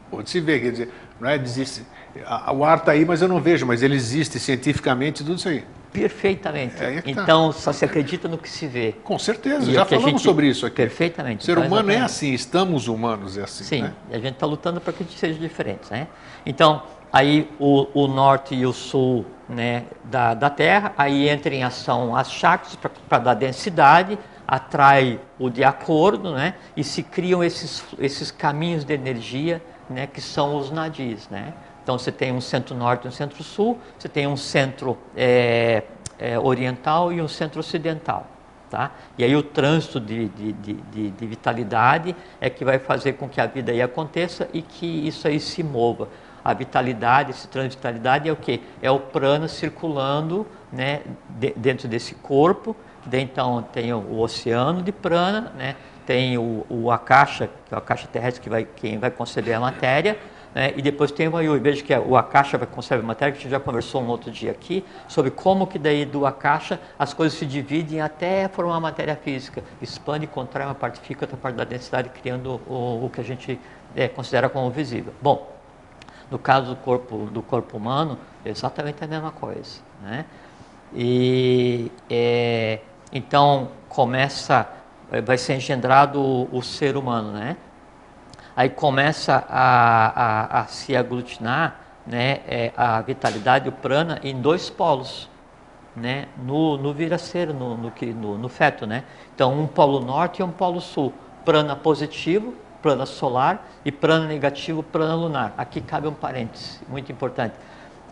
Pôde se ver, quer dizer, não é dizer, o ar está aí, mas eu não vejo, mas ele existe cientificamente, tudo isso aí. Perfeitamente. É tá. então, só se acredita no que se vê. Com certeza, E já falamos gente- sobre isso aqui. Perfeitamente. O ser Então, humano é exatamente. assim, estamos humanos é assim. Sim, né? a gente está lutando para que a gente seja diferente, né? Então, aí o, o norte e o sul né, da, da Terra, aí entra em ação as chakras para dar densidade, atrai o de acordo, né? E se criam esses, esses caminhos de energia, né? Que são os nadis, né? Então, você tem um centro-norte e um centro-sul, você tem um centro é, é, oriental e um centro ocidental. Tá? E aí o trânsito de, de, de, de- de vitalidade é que vai fazer com que a vida aí aconteça e que isso aí se mova. A vitalidade, esse trânsito de vitalidade é o que? É o prana circulando né, de- dentro desse corpo. Então tem o, o oceano de prana, né, tem o, o akasha, que é o akasha terrestre que vai, quem vai conceber a matéria, né, e depois tem o Vayu. Veja que o Akasha vai conservar matéria, que a gente já conversou um outro dia aqui, sobre como que daí do Akasha as coisas se dividem até formar matéria física. Expande, contrai uma parte fica, outra parte da densidade, criando o, o que a gente eh, considera como visível. Bom, no caso do corpo, do corpo humano, é exatamente a mesma coisa. Né? E eh, então começa, vai ser engendrado o, o ser humano, né? Aí começa a, a, a se aglutinar né, é, a vitalidade, o prana, em dois polos, né, no, no viraceiro, no, no, no, no feto. Né? Então, um polo norte e um polo sul. Prana positivo, prana solar, e prana negativo, prana lunar. Aqui cabe um parêntese, muito importante.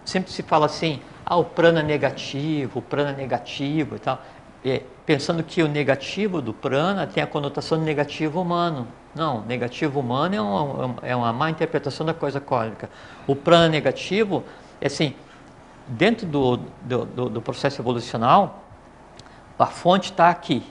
Sempre se fala assim, ah, o prana negativo, o prana negativo e tal. É, pensando que o negativo do prana tem a conotação de negativo humano. Não, negativo humano é uma, é uma má interpretação da coisa cósmica. O prana negativo é assim, dentro do, do, do, do processo evolucional, a fonte está aqui.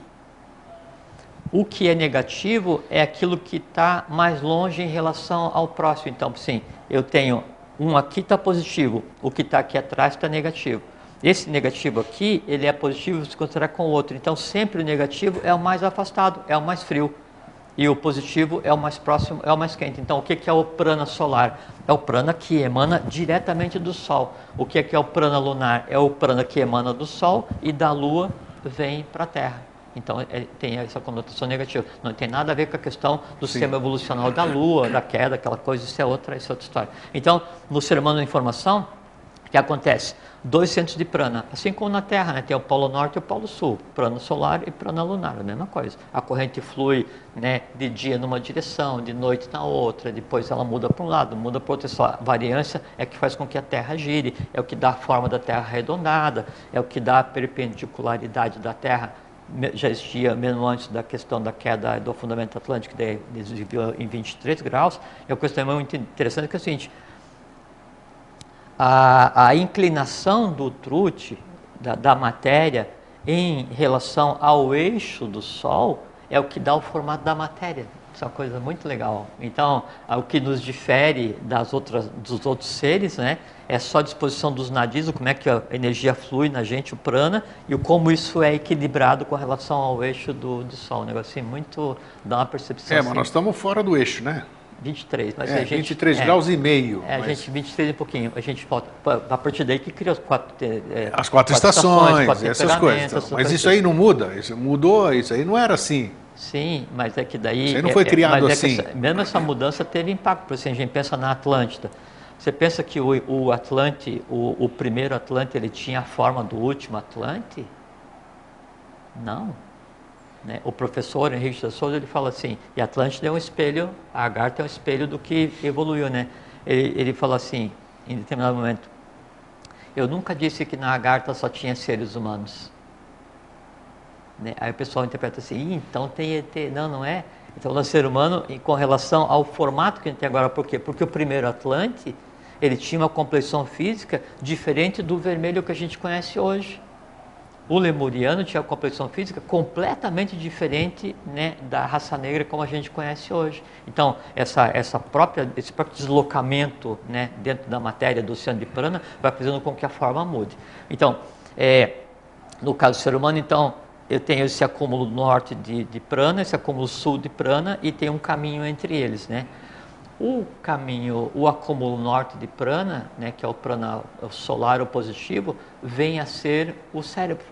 O que é negativo é aquilo que está mais longe em relação ao próximo. Então, sim, eu tenho um aqui está positivo, o que está aqui atrás está negativo. Esse negativo aqui, ele é positivo se considerar com o outro. Então, sempre o negativo é o mais afastado, é o mais frio. E o positivo é o mais próximo, é o mais quente. Então, o que é o prana solar? É o prana que emana diretamente do Sol. O que é o prana lunar? É o prana que emana do Sol e da Lua vem para a Terra. Então é, tem essa conotação negativa. Não tem nada a ver com a questão do Sim. sistema evolucional da Lua, da queda, aquela coisa, isso é outra, isso é outra história. Então, no ser humano da informação, o que acontece? Dois centros de prana, assim como na Terra, né? tem o polo norte e o polo sul, prana solar e prana lunar, a mesma coisa. A corrente flui né, de dia numa direção, de noite na outra, depois ela muda para um lado, muda para outro. A variância é que faz com que a Terra gire, é o que dá a forma da Terra arredondada, é o que dá a perpendicularidade da Terra já existia mesmo antes da questão da queda do fundamento atlântico, que desviou em 23 graus. E a questão muito interessante que é o seguinte, a, a inclinação do trute, da, da matéria, em relação ao eixo do Sol, é o que dá o formato da matéria. Isso é uma coisa muito legal. Então, o que nos difere das outras, dos outros seres, né, é só a disposição dos nadis, como é que a energia flui na gente, o prana, e o como isso é equilibrado com relação ao eixo do, do Sol. Um negócio assim, muito, dá uma percepção. É, mas assim. nós estamos fora do eixo, né? 23, mas é, a gente, 23 é, graus e meio. É, mas... a gente 23 e pouquinho. A gente volta a partir daí que criou as quatro, é, as quatro, quatro estações, estações quatro essas coisas. Então, mas isso aí não muda, isso mudou, isso aí não era assim. Sim, mas é que daí. Isso aí não foi é, é, criado assim. Essa, mesmo essa mudança teve impacto. Por exemplo, a gente pensa na Atlântida. Você pensa que o, o Atlante, o, o, primeiro Atlante, ele tinha a forma do último Atlante? Não. Né? O professor Henrique de Souza ele fala assim: e Atlântida é um espelho, a Agartha é um espelho do que evoluiu, né? Ele, ele fala assim, em determinado momento: eu nunca disse que na Agartha só tinha seres humanos. Né? Aí o pessoal interpreta assim, então tem ET. Não, não é. Então, o ser humano, com relação ao formato que a gente tem agora, por quê? Porque o primeiro Atlante, ele tinha uma complexão física diferente do vermelho que a gente conhece hoje. O lemuriano tinha uma complexão física completamente diferente né, da raça negra como a gente conhece hoje. Então, essa, essa própria, esse próprio deslocamento né, dentro da matéria do oceano de prana vai fazendo com que a forma mude. Então, é, no caso do ser humano, então, eu tenho esse acúmulo norte de, de prana, esse acúmulo sul de prana e tem um caminho entre eles, né? O caminho, o acúmulo norte de prana, né, que é o prana solar ou positivo, vem a ser o cérebro,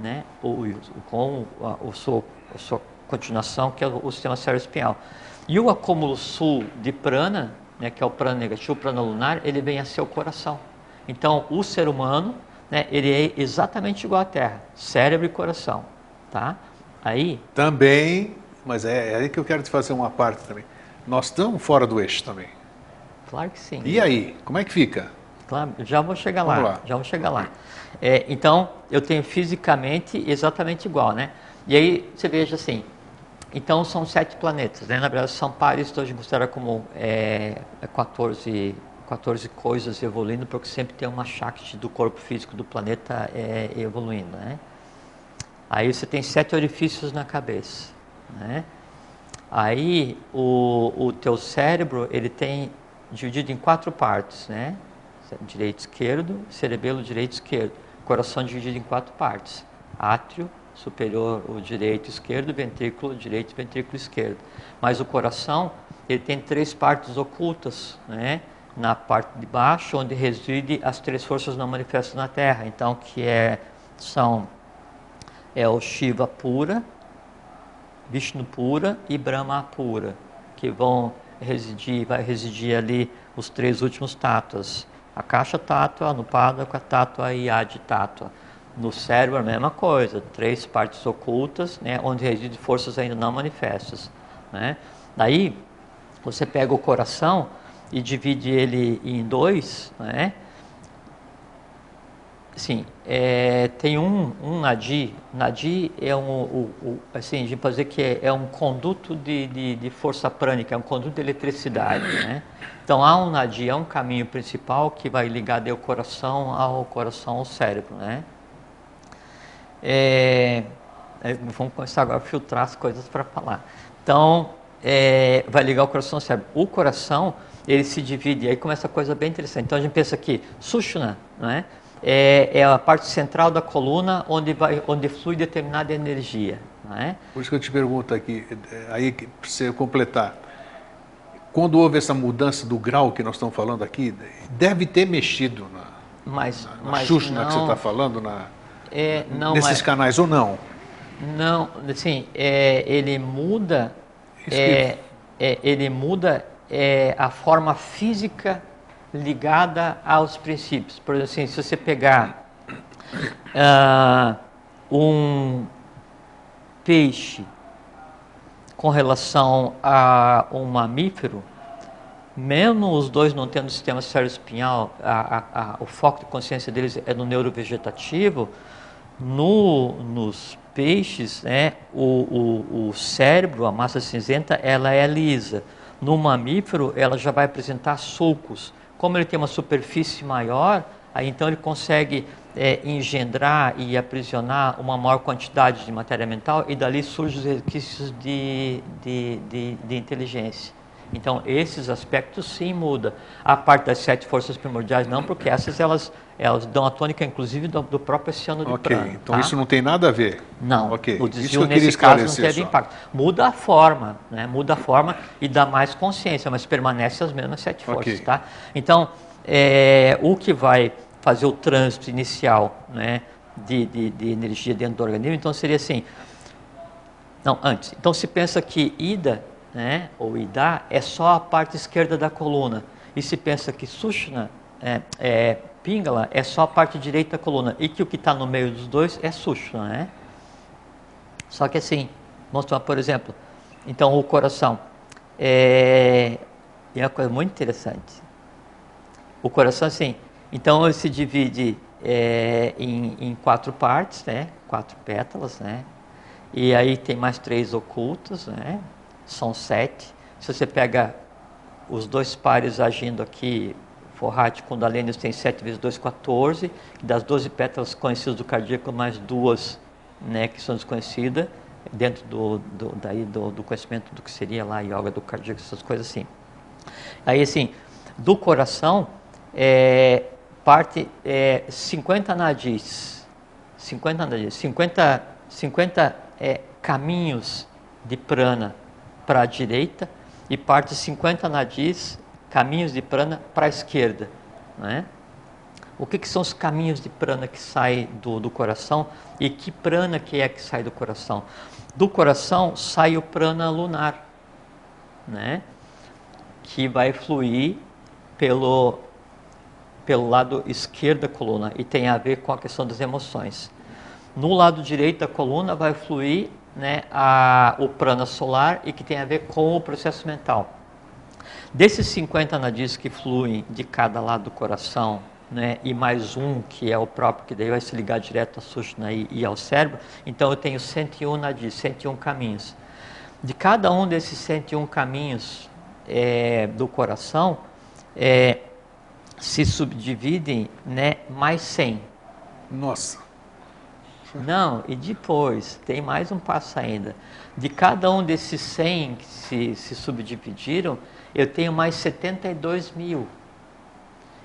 né? Com a, o sua, a sua continuação, que é o, o sistema cérebro-espinhal. E o acúmulo sul de prana, né, que é o prana negativo, o prana lunar, ele vem a ser o coração. Então, o ser humano né, ele é exatamente igual à Terra, cérebro e coração, tá? Aí... Também, mas é, é aí que eu quero te fazer uma parte também. Nós estamos fora do eixo também. Claro que sim. E aí, como é que fica? Claro, já vou chegar lá, lá, já vou chegar lá. É, então, eu tenho fisicamente exatamente igual, né? E aí, você veja assim, então são sete planetas, né? Na verdade, são pares, gente considera como é, 14 14 coisas evoluindo, porque sempre tem uma Shakti do corpo físico do planeta é, evoluindo. Né? Aí você tem sete orifícios na cabeça. Né? Aí o, o teu cérebro ele tem dividido em quatro partes, né? Direito, esquerdo, cerebelo, direito, esquerdo. Coração dividido em quatro partes: átrio, superior, o direito, esquerdo, ventrículo, direito, ventrículo esquerdo. Mas o coração ele tem três partes ocultas, né? na parte de baixo, onde reside as três forças não manifestas na Terra. Então, que é, são é o Shiva pura, Vishnu pura e Brahma pura, que vão residir, vai residir ali os três últimos tátuas. A caixa tátua, no com a tátua e a de tátua. No cérebro a mesma coisa, três partes ocultas, né, onde residem forças ainda não manifestas. Né? Daí, você pega o coração, e divide ele em dois, né? Sim, é, tem um, um NADI. NADI é um, o, o, assim, a gente pode dizer que é, é um conduto de, de, de, força prânica, é um conduto de eletricidade, né? Então há um NADI, é um caminho principal que vai ligar o coração ao coração ao cérebro, né? É, é, vamos começar agora a filtrar as coisas para falar. Então, é, vai ligar o coração ao cérebro. O coração, ele se divide, aí começa a coisa bem interessante. Então a gente pensa aqui, Sushna, não é? é, a parte central da coluna onde, vai, onde flui determinada energia. É? Por isso que eu te pergunto aqui, aí para você completar, quando houve essa mudança do grau que nós estamos falando aqui, deve ter mexido na, mas, na, na mas Xuxna não, que você está falando, na, é, não, nesses mas, canais ou não? Não, assim, é, ele muda, é, ele muda a forma física ligada aos princípios. Por exemplo, assim, se você pegar uh, um peixe com relação a um mamífero, mesmo os dois não tendo sistema cérebro-espinhal, o foco de consciência deles é no neurovegetativo, no, nos peixes, né, o, o, o cérebro, a massa cinzenta, ela é lisa. No mamífero, ela já vai apresentar sulcos. Como ele tem uma superfície maior, aí então ele consegue é, engendrar e aprisionar uma maior quantidade de matéria mental e dali surgem os resquícios de, de, de, de inteligência. Então, esses aspectos sim mudam. A parte das sete forças primordiais não, porque essas elas, elas dão a tônica, inclusive, do, do próprio oceano de Ok, prana. então tá? isso não tem nada a ver. Não, Ok, o isso desvio eu queria nesse caso não teve só. impacto. Muda a forma, né? muda a forma e dá mais consciência, mas permanece as mesmas sete Ok. forças. Tá? Então, é, o que vai fazer o trânsito inicial né, de, de, de energia dentro do organismo, então seria assim, não, antes. Então se pensa que Ida, né, ou Ida, é só a parte esquerda da coluna. E se pensa que Sushna, é, é, Pingala, é só a parte direita da coluna. E que o que está no meio dos dois é Sushna, né? Só que assim, vamos tomar por exemplo, então o coração. É, é uma coisa muito interessante. O coração, assim, então ele se divide é, em, em quatro partes, né? Quatro pétalas, né? E aí tem mais três ocultas, né? São sete. Se você pega os dois pares agindo aqui, Forrate e Kundalini tem 7 vezes 2, 14. E das 12 pétalas conhecidas do cardíaco, mais duas né, que são desconhecidas, dentro do, do, daí do, do conhecimento do que seria lá a yoga do cardíaco, essas coisas assim. Aí, assim, do coração, é, parte é, 50 nadis, 50 nadis, 50, 50 é, caminhos de prana para a direita e parte 50 nadis, caminhos de prana para a esquerda. Né? O que, que são os caminhos de prana que saem do, do coração e que prana que é que sai do coração? Do coração sai o prana lunar, né? que vai fluir pelo, pelo lado esquerdo da coluna e tem a ver com a questão das emoções. No lado direito da coluna vai fluir né, a, o prana solar e que tem a ver com o processo mental. Desses 50 nadis que fluem de cada lado do coração, né, e mais um que é o próprio, que daí vai se ligar direto à Sushna e, e ao cérebro, então eu tenho 101 nadis, 101 caminhos. De cada um desses 101 caminhos é, do coração, é, se subdividem né, mais 100. Nossa, Não, e depois, tem mais um passo ainda. De cada um desses 100 que se, se subdividiram, eu tenho mais 72 mil.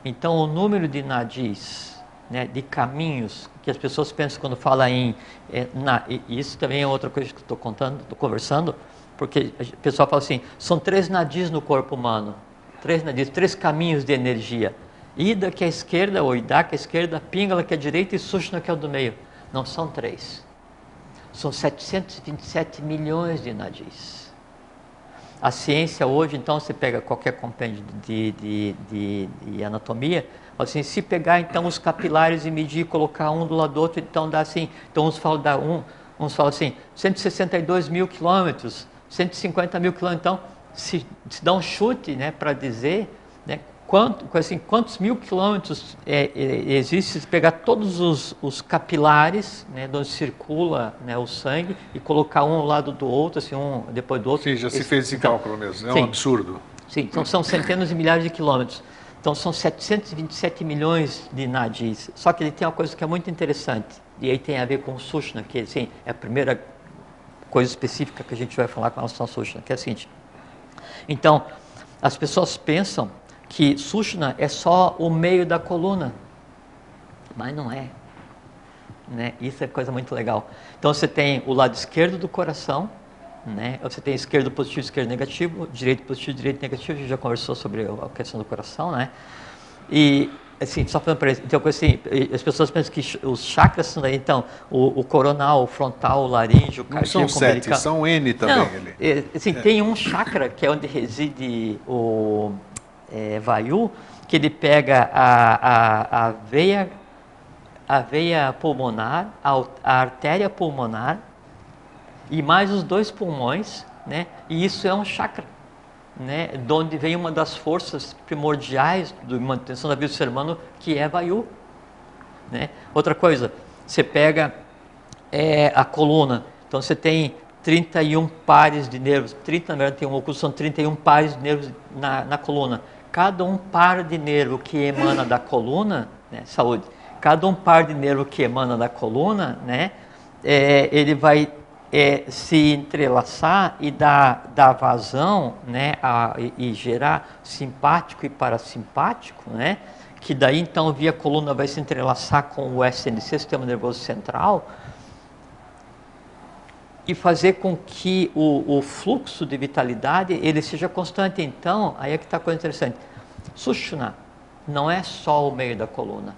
Então, o número de nadis, né, de caminhos, que as pessoas pensam quando falam em. é, na, isso também é outra coisa que estou contando, estou conversando, porque o pessoal fala assim: são três nadis no corpo humano. Três nadis, três caminhos de energia. Ida, que é a esquerda, ou Ida, que é a esquerda, Pingala, que é a direita, e Sushna, que é o do meio. Não são três. São 727 milhões de nadis. A ciência hoje, então, você pega qualquer compêndio de, de, de, de anatomia, assim, se pegar então os capilares e medir, colocar um do lado do outro, então dá assim, então uns falam, dá um, uns falam assim, 162 mil quilômetros, 150 mil quilômetros, então se, se dá um chute né, para dizer quanto, assim, quantos mil quilômetros é, é, existe se pegar todos os, os capilares, né, onde circula né, o sangue, e colocar um ao lado do outro, assim, um depois do outro. Sim, já se esse, fez esse então, cálculo mesmo, é sim, um absurdo. Sim, então são centenas de milhares de quilômetros. Então são 727 milhões de nadis. Só que ele tem uma coisa que é muito interessante, e aí tem a ver com o Sushna, que assim, é a primeira coisa específica que a gente vai falar com relação ao Sushna, que é a seguinte. Então, as pessoas pensam que Sushna é só o meio da coluna, mas não é. Né? Isso é coisa muito legal. Então você tem o lado esquerdo do coração, né? Você tem esquerdo positivo, esquerdo negativo, direito positivo, direito negativo. A gente já conversou sobre a questão do coração, né? E assim, só para então assim, as pessoas pensam que os chakras são daí, então o, o coronal, o frontal, o laríngeo, o cardíaco, Não são sete, são N também. Não, é, assim, é. tem um chakra que é onde reside o é, Vayu, que ele pega a, a, a veia a veia pulmonar, a, a artéria pulmonar e mais os dois pulmões, né? E isso é um chakra, né? De onde vem uma das forças primordiais de manutenção da vida do ser humano, que é Vayu, né? Outra coisa, você pega é, a coluna, então você tem 31 pares de nervos, 30 na verdade tem um oculto, são 31 pares de nervos na, na coluna. Cada um par de nervo que emana da coluna, né, saúde, cada um par de nervo que emana da coluna, né, é, ele vai é, se entrelaçar e dar, dar vazão né, a, e, e, gerar simpático e parasimpático, né, que daí então via coluna vai se entrelaçar com o SNC, Sistema Nervoso Central, e fazer com que o, o, fluxo de vitalidade ele seja constante. Então, aí é que está a coisa interessante. Sushna não é só o meio da coluna.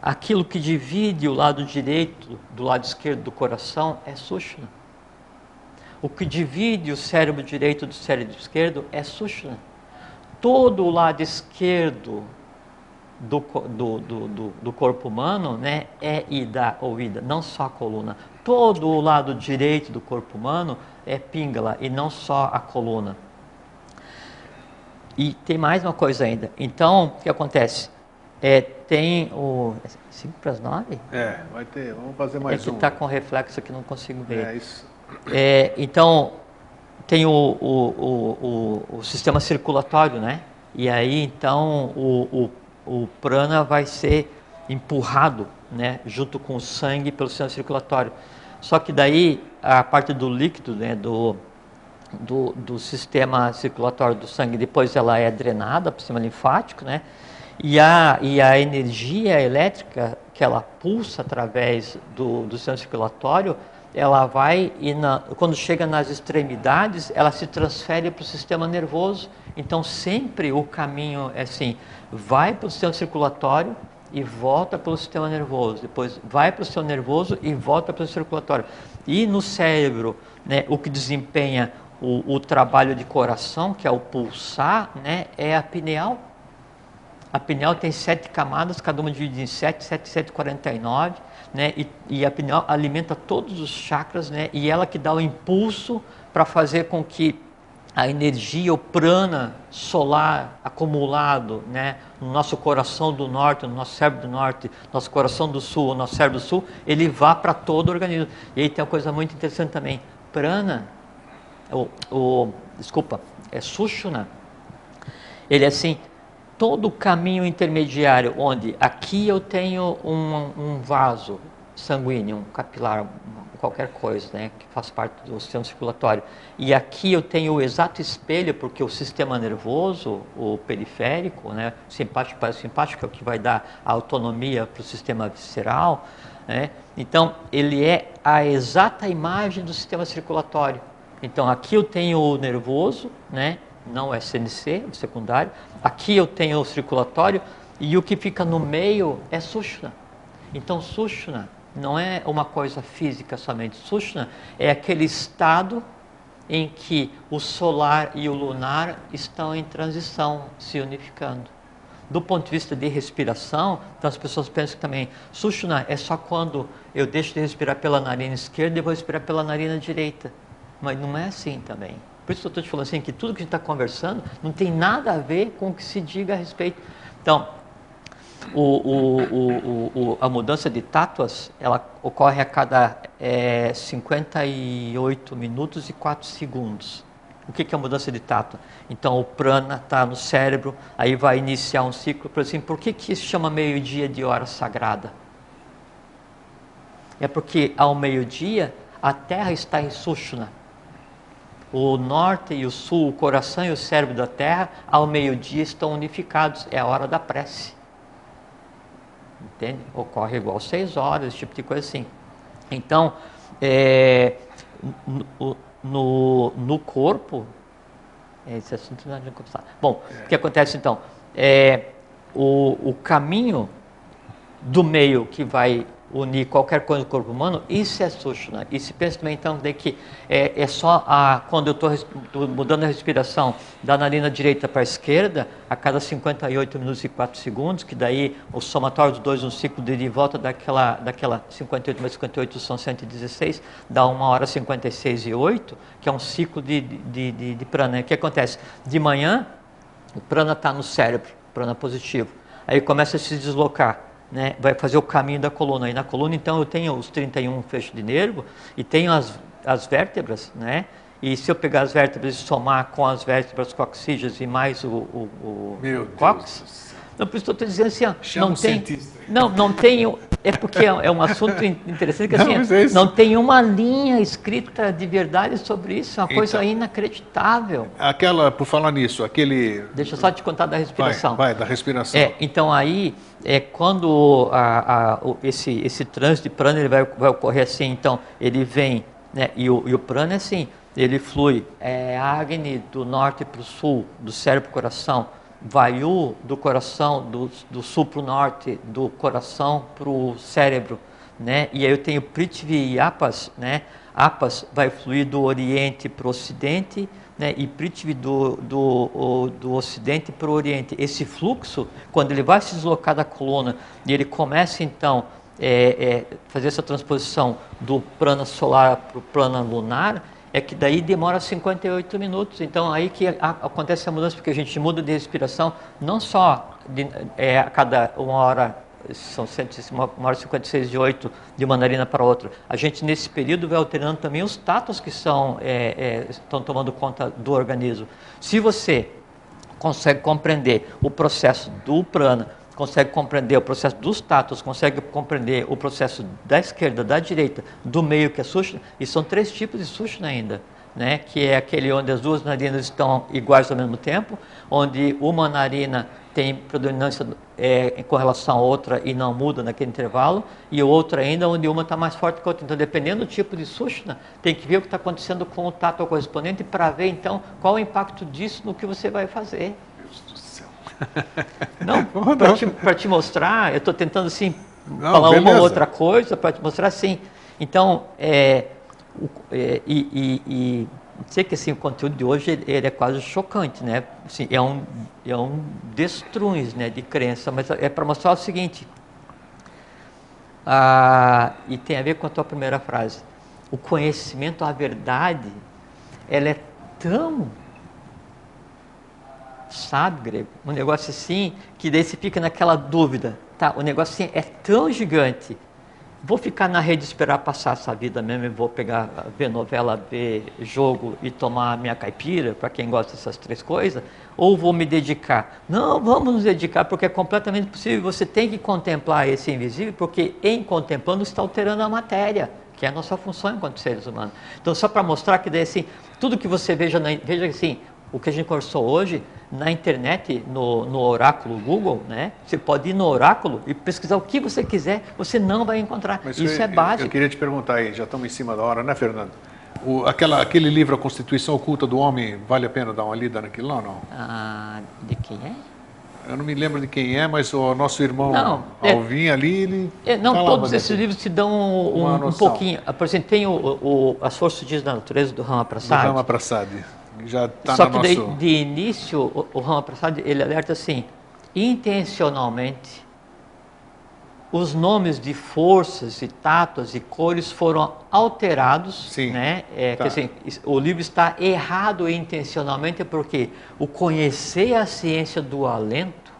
Aquilo que divide o lado direito do lado esquerdo do coração é Sushna. O que divide o cérebro direito do cérebro esquerdo é Sushna. Todo o lado esquerdo do, do, do, do, corpo humano né, é Ida ou Ida, não só a coluna. Todo o lado direito do corpo humano é Pingala e não só a coluna. E tem mais uma coisa ainda. Então, o que acontece? É, tem o. 5 para as 9? É, vai ter. Vamos fazer mais é que um. está com reflexo aqui, não consigo ver. É isso. É, então, tem o, o, o, o, sistema circulatório, né? E aí, então, o, o, o prana vai ser empurrado, né? Junto com o sangue pelo sistema circulatório. Só que daí, a parte do líquido, né? Do, do, do sistema circulatório do sangue, depois ela é drenada para o sistema linfático, né? E a, e a energia elétrica que ela pulsa através do, do sistema circulatório, ela vai e na, quando chega nas extremidades, ela se transfere para o sistema nervoso. Então sempre o caminho é assim, vai para o sistema circulatório e volta pelo sistema nervoso, depois vai para o sistema nervoso e volta para o circulatório. E no cérebro, né, o que desempenha o, o, trabalho de coração, que é o pulsar, né, é a pineal. A pineal tem sete camadas, cada uma dividida em sete, sete, sete, quarenta e nove, né, e, e a pineal alimenta todos os chakras, né, e ela que dá o impulso para fazer com que a energia, o prana solar acumulado né, no nosso coração do norte, no nosso cérebro do norte, nosso coração do sul, no nosso cérebro do sul, ele vá para todo o organismo. E aí tem uma coisa muito interessante também. Prana o, o desculpa, é Sushuna, ele é assim, todo o caminho intermediário, onde aqui eu tenho um, um vaso sanguíneo, um capilar, qualquer coisa, né, que faz parte do sistema circulatório, e aqui eu tenho o exato espelho, porque o sistema nervoso, o periférico, né, simpático para simpático, é o que vai dar a autonomia para o sistema visceral, né, então ele é a exata imagem do sistema circulatório. Então aqui eu tenho o nervoso, né? não o SNC, o secundário. Aqui eu tenho o circulatório e o que fica no meio é Sushna. Então Sushna não é uma coisa física somente. Sushna é aquele estado em que o solar e o lunar estão em transição, se unificando. Do ponto de vista de respiração, então as pessoas pensam que também Sushna é só quando eu deixo de respirar pela narina esquerda e vou respirar pela narina direita. Mas não é assim também. Por isso que eu estou te falando assim, que tudo que a gente está conversando não tem nada a ver com o que se diga a respeito. Então, o, o, a mudança de tátuas, ela ocorre a cada é, 58 minutos e 4 segundos. O que é a mudança de tátua? Então, o prana está no cérebro, aí vai iniciar um ciclo. Por exemplo, por que, que se chama meio-dia de hora sagrada? É porque ao meio-dia a Terra está em Sushna. O norte e o sul, o coração e o cérebro da Terra, ao meio-dia estão unificados. É a hora da prece. Entende? Ocorre igual seis horas, esse tipo de coisa assim. Então, é, no, no, no, corpo, esse assunto não é conversar. Bom, o que acontece então? É, o, o caminho do meio que vai unir qualquer coisa no corpo humano, isso é Sushna. E se pensa também então de que é, é só a, quando eu estou mudando a respiração da narina direita para a esquerda, a cada 58 minutos e 4 segundos, que daí o somatório dos dois, um ciclo de, de volta daquela, daquela 58 mais 58 são 116, dá 1 hora 56 e 8, que é um ciclo de, de, de, de prana. O que acontece? De manhã, o prana está no cérebro, prana positivo. Aí começa a se deslocar né, vai fazer o caminho da coluna. E na coluna, então, eu tenho os 31 fechos de nervo e tenho as, as vértebras, né? E se eu pegar as vértebras e somar com as vértebras coxígeas e mais o, o, o, Meu cox, não, por isso estou dizendo assim, ó, não tem, cientista. não, não tem, é porque é, é um assunto in- interessante que Não, assim, mas é não tem uma linha escrita de verdade sobre isso, é uma coisa Então. inacreditável. Aquela, por falar nisso, aquele. Deixa eu só te contar da Vai, respiração. vai, da respiração. É, então aí é quando a, a, esse, esse trânsito de prana ele vai, vai ocorrer assim, então ele vem, né, e, o, e o prana é assim, ele flui é, Agni do norte para o sul, do cérebro para o coração, Vayu do coração, do, do sul para o norte, do coração para o cérebro, né, e aí eu tenho Prithvi e Apas, né, Apas vai fluir do oriente para o ocidente, né, e Prithvi do, do, do ocidente para o oriente. Esse fluxo, quando ele vai se deslocar da coluna e ele começa então é, é, fazer essa transposição do prana solar para o prana lunar, é que daí demora 58 minutos. Então aí que acontece a mudança, porque a gente muda de respiração não só de, é, a cada uma hora são 100, uma hora e 56 de 8 de uma narina para outra. A gente, nesse período, vai alterando também os tatos que são, é, é, estão tomando conta do organismo. Se você consegue compreender o processo do prana, consegue compreender o processo dos tatos, consegue compreender o processo da esquerda, da direita, do meio, que é Sushna, e são três tipos de Sushna ainda. Né, que é aquele onde as duas narinas estão iguais ao mesmo tempo, onde uma narina tem predominância é, com relação à outra e não muda naquele intervalo, e outra ainda onde uma está mais forte que a outra. Então, dependendo do tipo de Sushna, tem que ver o que está acontecendo com o tato correspondente para ver, então, qual o impacto disso no que você vai fazer. [laughs] Não, para te, te mostrar, eu estou tentando assim, Não, falar uma beleza. ou outra coisa para te mostrar assim. Então, é, o- é, e, e, e sei que assim, o conteúdo de hoje ele, ele é quase chocante, né? Assim, é um, é um destruins né, de crença, mas é para mostrar o seguinte, ah, e tem a ver com a tua primeira frase. O conhecimento, a verdade, ela é tão sabe, grego? Um negócio assim, que daí você fica naquela dúvida, tá? O negócio assim é tão gigante. Vou ficar na rede esperar passar essa vida mesmo e vou pegar, ver novela, ver jogo e tomar minha caipira, para quem gosta dessas três coisas, ou vou me dedicar? Não, vamos nos dedicar, porque é completamente possível. Você tem que contemplar esse invisível, porque em contemplando está alterando a matéria, que é a nossa função enquanto seres humanos. Então, só para mostrar que daí, assim, tudo que você veja, na, veja assim, o que a gente conversou hoje, na internet, no, no oráculo Google, né? Você pode ir no oráculo e pesquisar o que você quiser, você não vai encontrar. Mas Isso eu, é básico. Eu queria te perguntar aí, já estamos em cima da hora, né, Fernando? O, aquela, aquele livro, A Constituição Oculta do Homem, vale a pena dar uma lida naquilo lá ou não? Ah, de quem é? Eu não me lembro de quem é, mas o nosso irmão Não, é- Alvin ali, ele. É, não, falava todos esses livros te dão um, um pouquinho. Por exemplo, tem o, o, As Forças Sutis da Natureza, do Rama do Prasad. Rama Prasad. Já está Só que daí, nosso. de início, o, o Rama Prasad, ele alerta assim, intencionalmente, os nomes de forças e tátuas e cores foram alterados, Sim. né? É, Tá. dizer, is- o livro está errado intencionalmente porque o conhecer a ciência do alento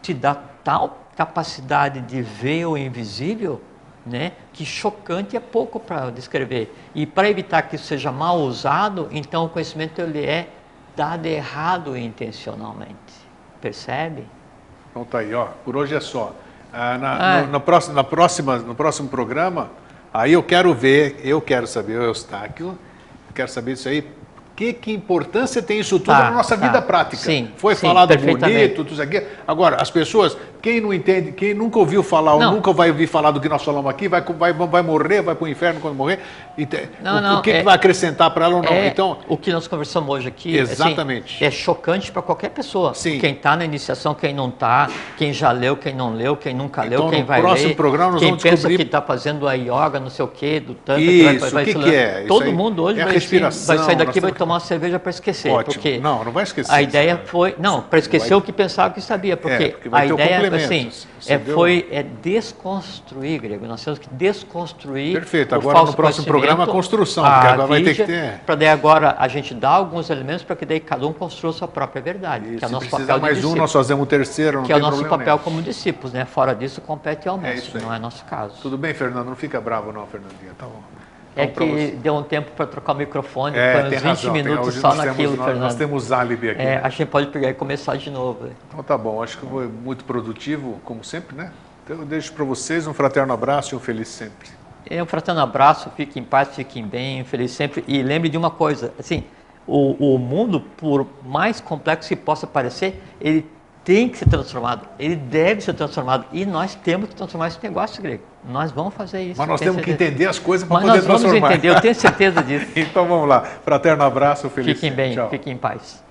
te dá tal capacidade de ver o invisível, né? Que chocante é pouco para descrever. E para evitar que isso seja mal usado, então o conhecimento ele é dado errado intencionalmente. Percebe? Então tá aí, ó. Por hoje é só. Ah, na, Ah. no, na próxima, na próxima, no próximo programa, aí eu quero ver, eu quero saber, o Eustáquio, eu quero saber isso aí. Que, que importância tem isso tudo Tá, na nossa tá. vida prática? Sim, Foi sim, falado bonito, tudo isso aqui. Agora, as pessoas, quem não entende, quem nunca ouviu falar, ou nunca vai ouvir falar do que nós falamos aqui, vai, vai, vai morrer, vai para o inferno quando morrer. Não, o, não, o que, é- que vai acrescentar para ela ou não? É, Então, o que nós conversamos hoje aqui assim, Exatamente. é chocante para qualquer pessoa. Sim. Quem está na iniciação, quem não está, quem já leu, quem não leu, quem nunca leu, Então, quem no vai próximo ler, programa nós quem vamos pensa descobrir- que está fazendo a yoga, não sei o quê, do tanto Isso, o que que é? Todo mundo hoje é vai, respiração, vai sair daqui e vai tomar uma cerveja para esquecer. Ótimo. Porque Não, não vai esquecer A ideia foi, não, para esquecer Vai- o que pensava que sabia, porque, vai a ideia. Assim, é, deu- foi é desconstruir, Grego. Nós temos que desconstruir Perfeito. o Agora, no próximo programa, a construção, porque agora vai ter que ter- Para daí agora a gente dar alguns elementos para que daí cada um construa a sua própria verdade, e que é o nosso papel mais um, nós fazemos um terceiro, não que é o nosso papel como discípulos, né? Fora disso compete ao É mestre, isso aí. não é nosso caso. Tudo bem, Fernando? Não fica bravo não, Fernandinha. Tá bom. É Então, que você. deu um tempo para trocar o microfone, É, foi uns 20 razão. minutos só naquilo, temos, Fernando. nós temos álibi aqui. É, né? a gente pode pegar e começar de novo. Então tá bom, acho que foi muito produtivo, como sempre, né? Então eu deixo para vocês um fraterno abraço e um feliz sempre. É um fraterno abraço, fiquem em paz, fiquem bem, feliz sempre. E lembre de uma coisa, assim, o, o mundo, por mais complexo que possa parecer, ele tem que ser transformado, ele deve ser transformado. E nós temos que transformar esse negócio, Grego. Nós vamos fazer isso. Mas nós temos que entender as coisas para Mas poder nós vamos transformar. entender, eu tenho certeza [laughs] disso. então vamos lá. Fraterno abraço, feliz Fiquem bem, Tchau. fiquem em paz.